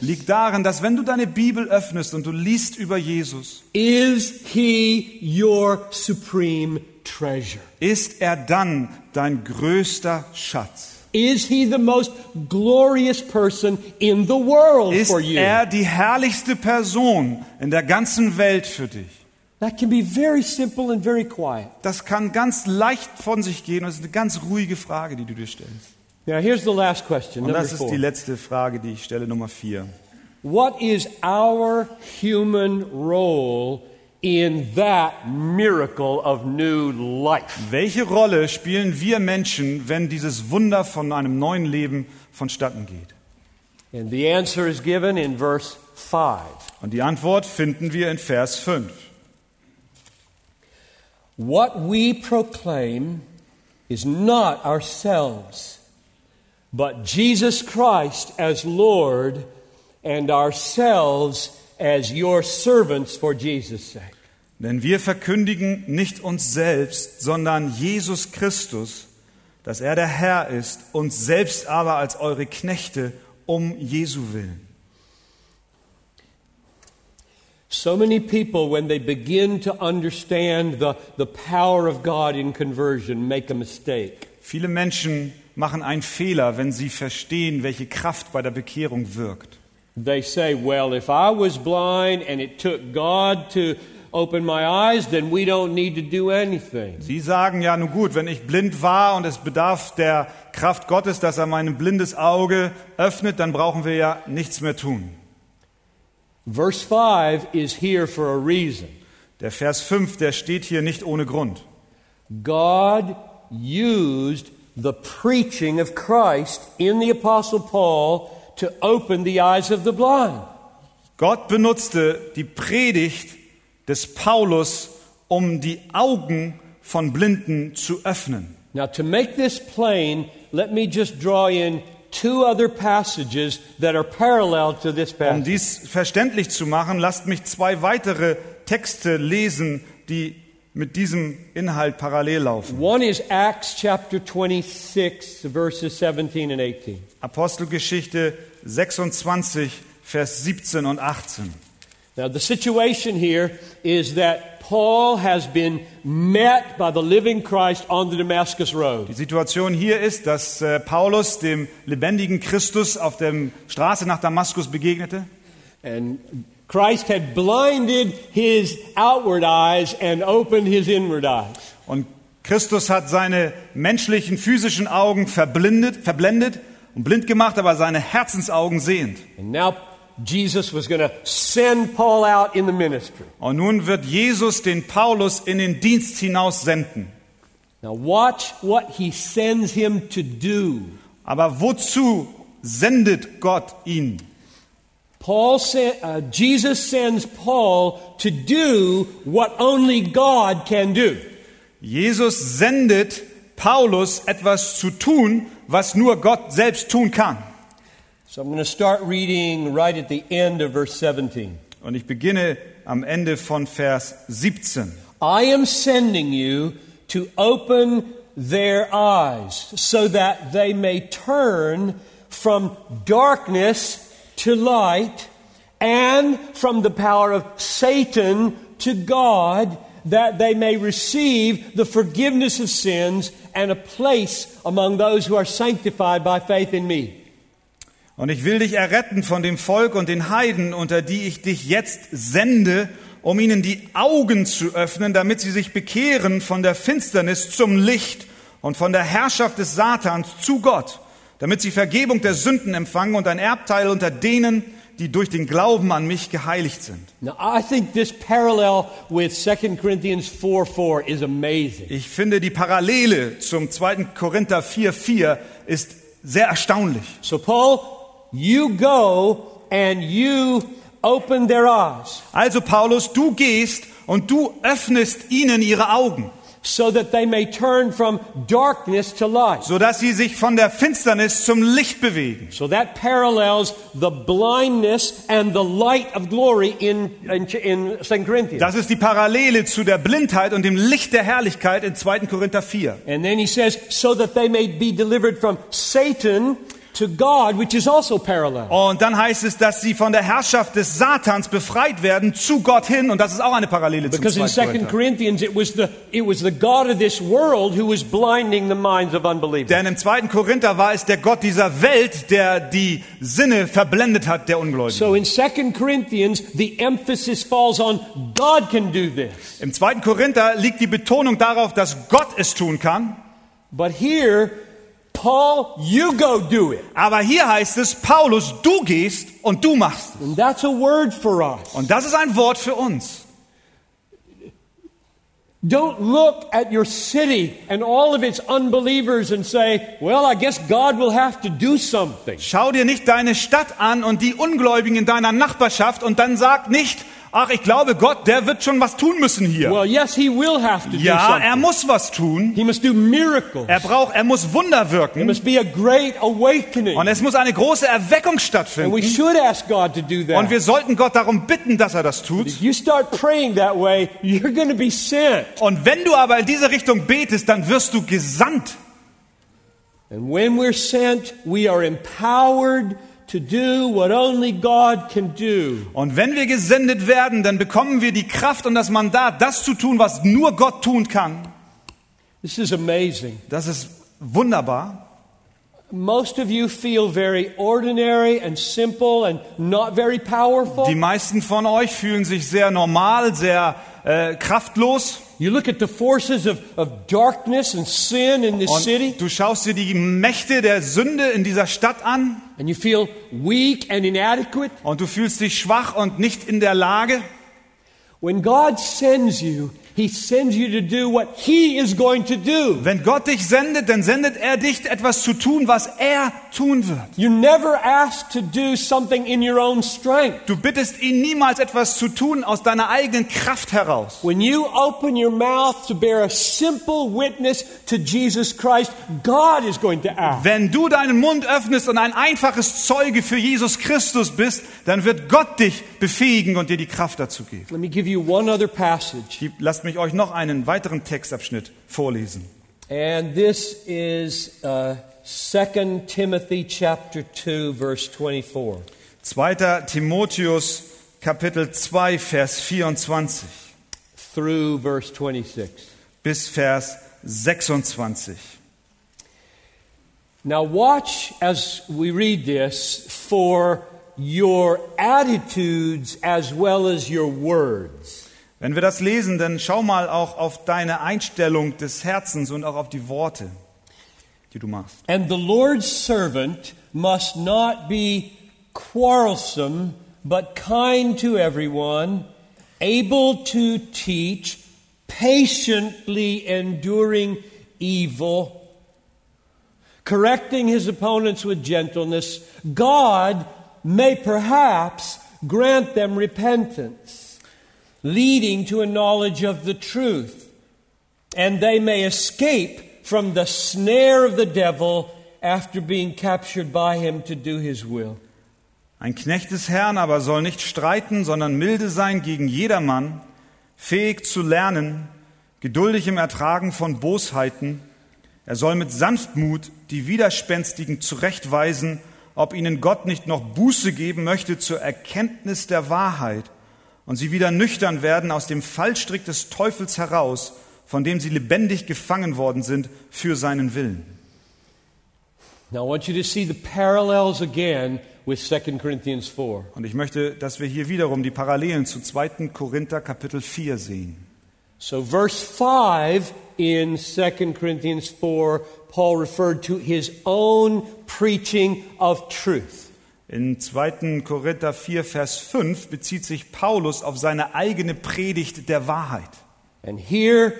liegt darin, dass wenn du deine Bibel öffnest und du liest über Jesus, is he your supreme treasure? ist er dann dein größter Schatz. Is he the most glorious person in the world Ist for you? er die herrlichste Person in der ganzen Welt für dich? That can be very simple and very quiet. Das kann ganz leicht von sich gehen und es ist eine ganz ruhige Frage, die du dir stellst. Now, here's the last question, Und das ist die letzte Frage, die ich stelle, Nummer vier. What is our human role in that miracle of new life? Welche Rolle spielen wir Menschen, wenn dieses Wunder von einem neuen Leben vonstatten geht? And the answer is given in verse 5. Und die Antwort finden wir in Vers 5. What we proclaim is not ourselves, but Jesus Christ as Lord and ourselves as your servants for Jesus' sake. Denn wir verkündigen nicht uns selbst, sondern Jesus Christus, dass er der Herr ist, uns selbst aber als eure Knechte um Jesu willen. So many people, when they begin to understand the, the power of God in conversion, make a mistake. Viele Menschen machen einen Fehler, wenn sie verstehen, welche Kraft bei der Bekehrung wirkt. They say, well, if I was blind and it took God to open my eyes, then we don't need to do anything. Sie sagen ja, nun gut, wenn ich blind war und es bedarf der Kraft Gottes, dass er mein blindes Auge öffnet, dann brauchen wir ja nichts mehr tun. Verse 5 is here for a reason. Der Vers 5, der steht hier nicht ohne Grund. God used the preaching of Christ in the Apostle Paul to open the eyes of the blind. Gott benutzte die Predigt des Paulus, um die Augen von Blinden zu öffnen. Now, to make this plain, let me just draw in two other passages that are parallel to this Um passage. dies verständlich zu machen, lasst mich zwei weitere Texte lesen, die mit diesem Inhalt parallel laufen. One is Acts chapter 26, verses 17 and 18. Apostelgeschichte 26, Vers 17 und 18. Now, the situation here is that Paul has been met by the living Christ on the Damascus Road. Die Situation hier ist, dass äh, Paulus dem lebendigen Christus auf der Straße nach Damaskus begegnete. And Christ had blinded his outward eyes and opened his inward eyes. Und Christus hat seine menschlichen, physischen Augen verblindet, verblendet und blind gemacht, aber seine Herzensaugen sehend. And now Jesus was going to send Paul out in the ministry. Und nun wird Jesus den Paulus in den Dienst hinaus senden. Now, watch what he sends him to do. Aber wozu sendet Gott ihn? Paul sen- uh, Jesus sends Paul to do what only God can do. Jesus sendet Paulus etwas zu tun, was nur Gott selbst tun kann. So I'm going to start reading right at the end of verse 17. Und ich beginne am Ende von Vers 17. I am sending you to open their eyes so that they may turn from darkness to light and from the power of Satan to God that they may receive the forgiveness of sins and a place among those who are sanctified by faith in me. Und ich will dich erretten von dem Volk und den Heiden, unter die ich dich jetzt sende, um ihnen die Augen zu öffnen, damit sie sich bekehren von der Finsternis zum Licht und von der Herrschaft des Satans zu Gott, damit sie Vergebung der Sünden empfangen und ein Erbteil unter denen, die durch den Glauben an mich geheiligt sind. Now, I think this parallel with 2 Corinthians 4 4 is amazing. Ich finde die Parallele zum 2. Korinther 4,4 ist sehr erstaunlich. So, Paul, you go and you open their eyes Also Paulus, du gehst und du öffnest ihnen ihre Augen, so that they may turn from darkness to light. sodass sie sich von der Finsternis zum Licht bewegen. So that parallels the blindness and the light of glory in, in, in 2 Corinthians. Das ist die Parallele zu der Blindheit und dem Licht der Herrlichkeit in 2. Korinther 4. And then he says, so that they may be delivered from Satan to God, which is also parallel. Und dann heißt es, dass sie von der Herrschaft des Satans befreit werden zu Gott hin und das ist auch eine Parallele zum Because in 2. 2 Korinther. Corinthians, it was, the, it was the God of this world who was blinding the minds of unbelievers. Denn im 2. Korinther war es der Gott dieser Welt, der die Sinne verblendet hat der Ungläubigen. So in 2 Corinthians, the emphasis falls on God can do this. Im 2. Korinther liegt die Betonung darauf, dass Gott es tun kann. But here, Paul, you go do it. Aber hier heißt es, Paulus, du gehst und du machst. And that's a word for us. Und das ist ein Wort für uns. Don't look at your city and all of its unbelievers and say, well, I guess God will have to do something. Schau dir nicht deine Stadt an und die Ungläubigen in deiner Nachbarschaft und dann sag nicht, ach, ich glaube Gott, der wird schon was tun müssen hier. Well, yes, he will have to do Ja, er something. muss was tun. He must do miracles. Er braucht, er muss Wunder There wirken must be a great awakening. und es muss eine große Erweckung And we stattfinden. should ask God to do Und wir that. sollten Gott darum bitten, dass er das tut. If you start praying that way, you're going to be sent. Und wenn du aber in diese Richtung betest, dann wirst du gesandt. And when we're sent, we are empowered to do what only God can do. Und wenn wir gesendet werden, dann bekommen wir die Kraft und das Mandat, das zu tun, was nur Gott tun kann. This is amazing. Das ist wunderbar. Most of you feel very ordinary and simple and not very powerful. Die meisten von euch fühlen sich sehr normal, sehr äh, kraftlos. You look at the forces of, of darkness and sin in this Und city, du schaust dir die Mächte der Sünde in dieser Stadt an and you feel weak and inadequate. und du fühlst dich schwach und nicht in der Lage. When God sends you, He sends you to do what He is going to do. Wenn Gott dich sendet, dann sendet er dich etwas zu tun, was er tun wird. You're never asked to do something in your own strength. Du bittest ihn niemals etwas zu tun aus deiner eigenen Kraft heraus. When you open your mouth to bear a simple witness to Jesus Christ, God is going to act. Wenn du deinen Mund öffnest und ein einfaches Zeuge für Jesus Christus bist, dann wird Gott dich befähigen und dir die Kraft dazu geben. Let me give you one other passage. Gib- Lasst mich euch noch einen weiteren Textabschnitt vorlesen. And this is uh, 2 Timothy chapter 2 verse 24. 2. Timotheus Kapitel 2 Vers 24 through verse 26. bis Vers 26. Now watch as we read this for your attitudes as well as your words. Wenn wir das lesen, dann schau mal auch auf deine Einstellung des Herzens und auch auf die Worte, die du machst. And the Lord's servant must not be quarrelsome, but kind to everyone, able to teach, patiently enduring evil, correcting his opponents with gentleness. God may perhaps grant them repentance, leading to a knowledge of the truth, and they may escape from the snare of the devil after being captured by him to do his will. Ein Knecht des Herrn aber soll nicht streiten, sondern milde sein gegen jedermann, fähig zu lernen, geduldig im Ertragen von Bosheiten. Er soll mit Sanftmut die Widerspenstigen zurechtweisen, ob ihnen Gott nicht noch Buße geben möchte zur Erkenntnis der Wahrheit und sie wieder nüchtern werden aus dem Fallstrick des Teufels heraus, von dem sie lebendig gefangen worden sind für seinen Willen. Now I want you to see the parallels again with 2 Corinthians 4. Und ich möchte, dass wir hier wiederum die Parallelen zu 2. Korinther Kapitel 4 sehen. So, verse 5 in 2 Corinthians 4, Paul referred to his own preaching of truth. In 2. Korinther 4, Vers 5 bezieht sich Paulus auf seine eigene Predigt der Wahrheit. And here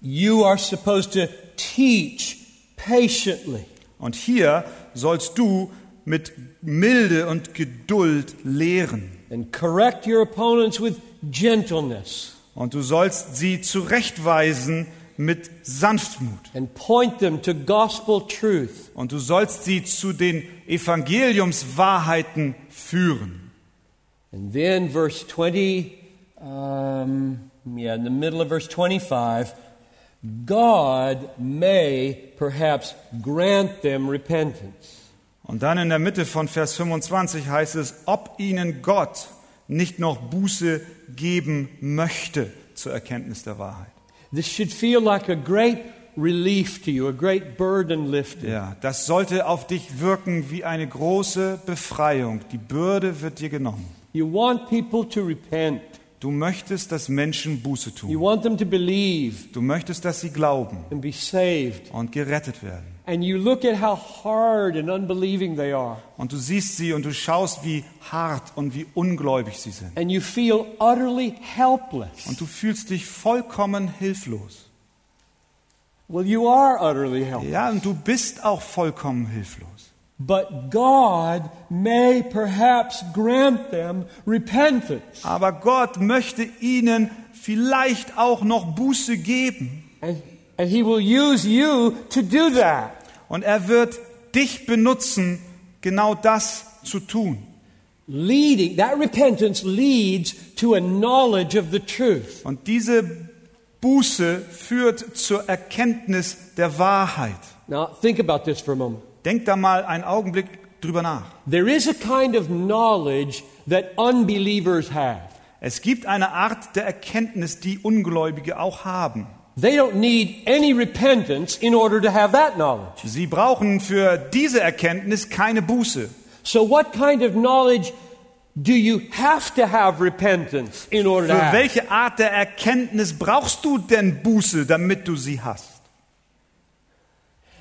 you are supposed to teach patiently. Und hier sollst du mit Milde und Geduld lehren. and correct your opponents with gentleness Und du sollst sie zurechtweisen mit Sanftmut. and point them to gospel truth. Und du sollst sie zu den Evangeliumswahrheiten führen. And then verse 20, um, yeah, in the middle of verse 25, God may perhaps grant them repentance. Und dann in der Mitte von Vers 25 heißt es, ob ihnen Gott nicht noch Buße geben möchte zur Erkenntnis der Wahrheit. This should feel like a great relief to you, a great burden lifted. Ja, das sollte auf dich wirken wie eine große Befreiung. Die Bürde wird dir genommen. You want people to repent. Du möchtest, dass Menschen Buße You tun. want them to believe Du möchtest, dass sie glauben and be saved. und gerettet werden. And you look at how hard and unbelieving they are. Und du siehst sie und du schaust, wie hart und wie ungläubig sie sind. And you feel utterly helpless. Und du fühlst dich vollkommen hilflos. Well, you are utterly helpless. Ja, und du bist auch vollkommen hilflos. But God may perhaps grant them repentance. Aber Gott möchte ihnen vielleicht auch noch Buße geben. And, and He will use you to do that. Und er wird dich benutzen, genau das zu tun. Leading, that repentance leads to a knowledge of the truth. Und diese Buße führt zur Erkenntnis der Wahrheit. Now, think about this for a moment. Denk da mal einen Augenblick drüber nach. There is a kind of knowledge that unbelievers have. Es gibt eine Art der Erkenntnis, die Ungläubige auch haben. They don't need any repentance in order to have that knowledge. Sie brauchen für diese Erkenntnis keine Buße. So, what kind of knowledge do you have to have repentance in order to Für have? welche Art der Erkenntnis brauchst du denn Buße, damit du sie hast?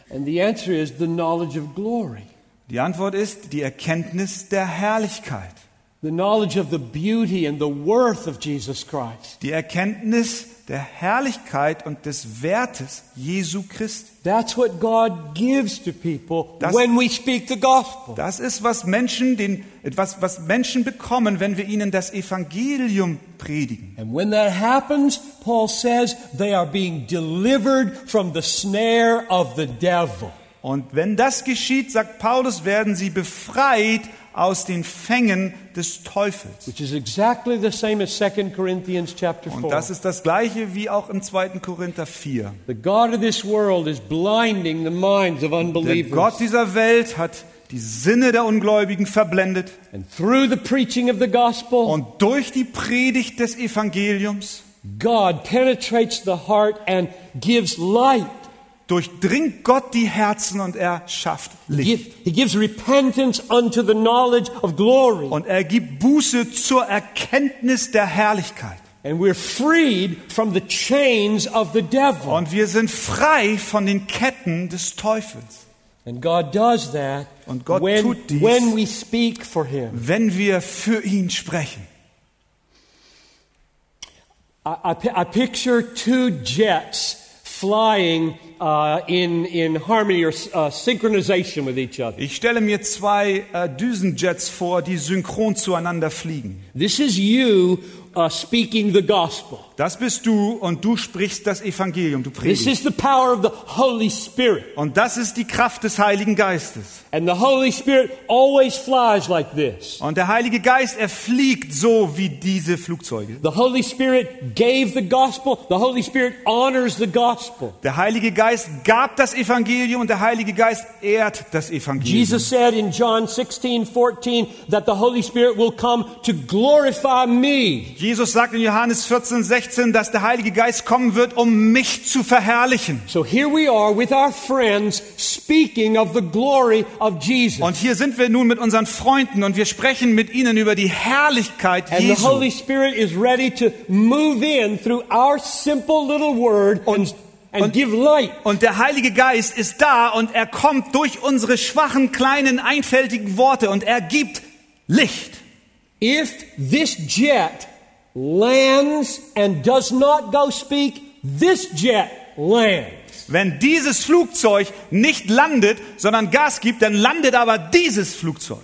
And the answer is the knowledge of glory. Die Antwort ist die Erkenntnis der Herrlichkeit. The knowledge of the beauty and the worth of Jesus Christ. Die Erkenntnis der Herrlichkeit und des Wertes Jesu Christi. That's what God gives to people Das- when we speak the gospel. Das ist, was Menschen, den, etwas, was Menschen bekommen, wenn wir ihnen das Evangelium predigen. And when that happens, Paul says they are being delivered from the snare of the devil. Und wenn das geschieht, sagt Paulus, werden sie befreit aus den Fängen des Teufels. Which is exactly the same as 2 Corinthians chapter 4. Und das ist das gleiche wie auch im 2. Korinther 4. the God of this world is blinding the minds of Der unbelievers. Gott dieser Welt hat die Sinne der Ungläubigen verblendet and through the preaching of the gospel, und durch die Predigt des Evangeliums God penetrates the heart and gives light. Durchdringt Gott die Herzen und er schafft Licht. He gives repentance unto the knowledge of glory. Und er gibt Buße zur Erkenntnis der Herrlichkeit. And we're freed from the chains of the devil. Und wir sind frei von den Ketten des Teufels. And God does that Und Gott when, tut dies. when we speak for Him. Wenn wir für ihn sprechen. I, I, I picture two jets flying uh, in, in harmony or uh, synchronization with each other. Ich stelle mir zwei äh, Düsenjets vor, die synchron zueinander fliegen. This is you uh, speaking the gospel. Das bist du und du sprichst das Evangelium, du This is the power of the Holy Spirit. Und das ist die Kraft des Heiligen Geistes. And the Holy Spirit always flies like this. Und der Heilige Geist, er fliegt so wie diese Flugzeuge. The Holy Spirit gave the gospel. The Holy Spirit honors the gospel. Der Heilige Geist gab das Evangelium und der Heilige Geist ehrt das Evangelium. Jesus said in John 16, 14 that the Holy Spirit will come to glorify me. Jesus sagt in Johannes 14, 16, dass der Heilige Geist kommen wird, um mich zu verherrlichen. So here we are with our friends speaking of the glory of Jesus. Und hier sind wir nun mit unseren Freunden und wir sprechen mit ihnen über die Herrlichkeit And the Jesu. Holy Spirit is ready to move in through our simple little word and, and und- give light. Und der Heilige Geist ist da und er kommt durch unsere schwachen, kleinen, einfältigen Worte und er gibt Licht. If this jet lands and does not go speak, this jet lands. Wenn dieses Flugzeug nicht landet, sondern Gas gibt, dann landet aber dieses Flugzeug.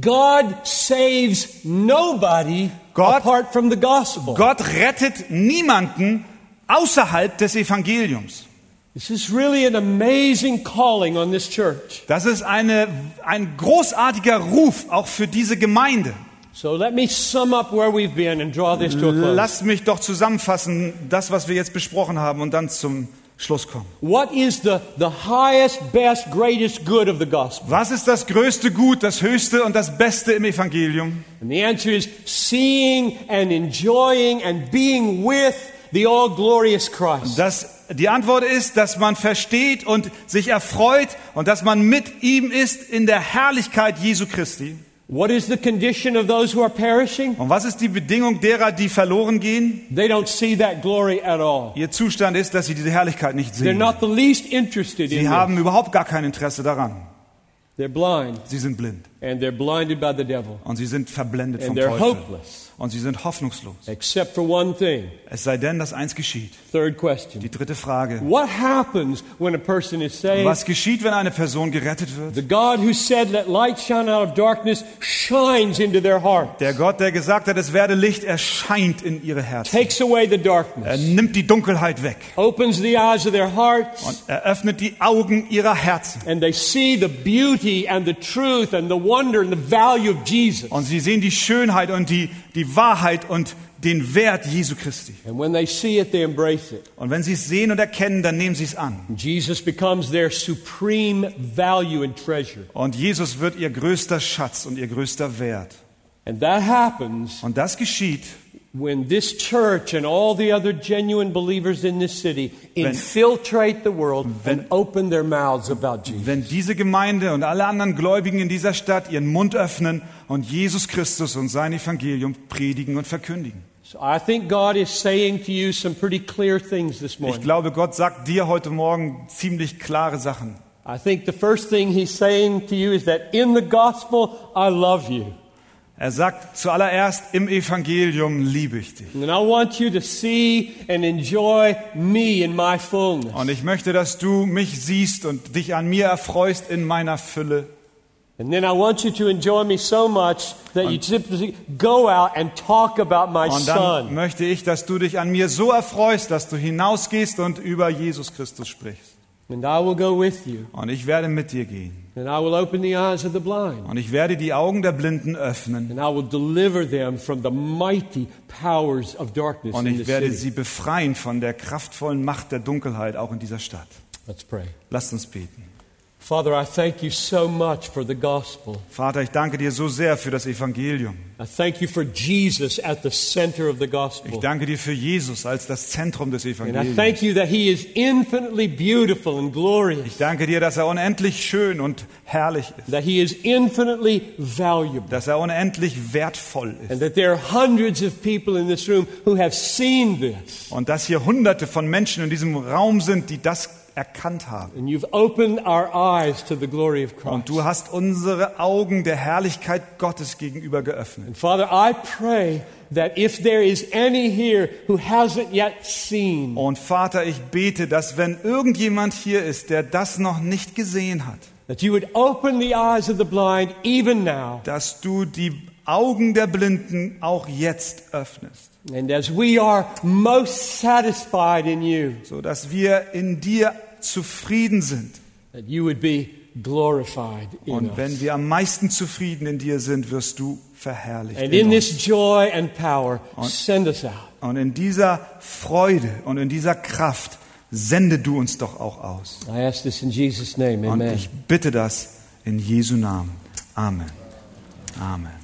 God saves nobody Gott- apart from the gospel. Gott rettet niemanden außerhalb des Evangeliums. This is really an amazing calling on this church. Das ist eine, ein großartiger Ruf auch für diese Gemeinde. So let me sum up where we've been and draw this to a close. Lasst mich doch zusammenfassen, das, was wir jetzt besprochen haben und dann zum Schluss kommen. What is the, the highest, best, greatest good of the gospel? Was ist das größte Gut, das höchste und das Beste im Evangelium? And the answer is seeing and enjoying and being with the all glorious Christ. Das, die Antwort ist, dass man versteht und sich erfreut und dass man mit ihm ist in der Herrlichkeit Jesu Christi. What is the condition of those who are perishing? Und was ist die Bedingung derer, die verloren gehen? They don't see that glory at all. Ihr Zustand ist, dass sie diese Herrlichkeit nicht They're sehen. not the least interested in Sie it. haben überhaupt gar kein Interesse daran. They're blind Sie sind blind and they're blinded by the devil und sie sind verblendet vom and they're Teufel hopeless und sie sind hoffnungslos. except for one thing. Es sei denn, dass eins geschieht. Third question. Die dritte Frage. What happens when a person is saved? Was geschieht, wenn eine Person gerettet wird? The God who said, Let light shine out of darkness, shines into their heart, Der Gott, der gesagt hat, es werde Licht, erscheint in ihre Herzen. takes away the Er darkness, nimmt die Dunkelheit weg opens the eyes of their hearts, und eröffnet die Augen ihrer Herzen. and they see the beauty and the truth and the wonder and the value of Jesus. Und sie sehen die Schönheit und die, die Wahrheit und den Wert Jesu Christi. And when they see it, they embrace it. Und wenn sie es sehen und erkennen, dann nehmen sie es an. Jesus becomes their supreme value and treasure. Und Jesus wird ihr größter Schatz und ihr größter Wert. And that happens Und das geschieht, when this church and all the other genuine believers in this city infiltrate the world and open their mouths about Jesus. wenn diese Gemeinde und alle anderen Gläubigen in dieser Stadt ihren Mund öffnen und Jesus Christus und sein Evangelium predigen und verkündigen. So I think God is saying to you some pretty clear things this morning. Ich glaube, Gott sagt dir heute Morgen ziemlich klare Sachen. I think the first thing He's saying to you is that in the gospel, I love you. Er sagt zuallererst im Evangelium liebe ich dich. And I want you to see and enjoy me in my fullness. Und ich möchte, dass du mich siehst und dich an mir erfreust in meiner Fülle. And then I want you to enjoy me so much that you simply go out and talk about my Und dann son. möchte ich, dass du dich an mir so erfreust, dass du hinausgehst und über Jesus Christus sprichst. And I will go with you. Und ich werde mit dir gehen. And I will open the eyes of the blind. Und ich werde die Augen der Blinden öffnen. And I will deliver them from the mighty powers of darkness Und in ich werde sie befreien von der kraftvollen Macht der Dunkelheit auch in dieser Stadt. Let's pray. Lasst uns beten. Father, I thank you so much for the gospel. Vater, ich danke dir so sehr für das Evangelium. I thank you for Jesus at the center of the Ich gospel. danke dir für Jesus als das Zentrum des And I Evangeliums. thank you that he is infinitely beautiful and glorious, Ich danke dir, dass er unendlich schön und herrlich ist, that he is infinitely valuable, dass er unendlich wertvoll ist and that there are hundreds of people in this room who have seen this. und dass hier Hunderte von Menschen in diesem Raum sind, die das erkannt haben. And you've opened our eyes to the glory of Christ. Und du hast unsere Augen der Herrlichkeit Gottes gegenüber geöffnet. And Father, I pray that if there is any here who hasn't yet seen, Und Vater, ich bete, dass wenn irgendjemand hier ist, der das noch nicht gesehen hat, that you would open the eyes of the blind even now. dass du die Augen der Blinden auch jetzt öffnest, And as we are most satisfied in you, so dass wir in dir zufrieden sind. that you would be glorified in Und wenn wir am meisten zufrieden in dir sind, wirst du verherrlicht. And in in uns. this joy and power, send us out. Und in dieser Freude und in dieser Kraft sende du uns doch auch aus. I ask this in Jesus' name. Und Amen. ich bitte das in Jesu Namen. Amen. Amen.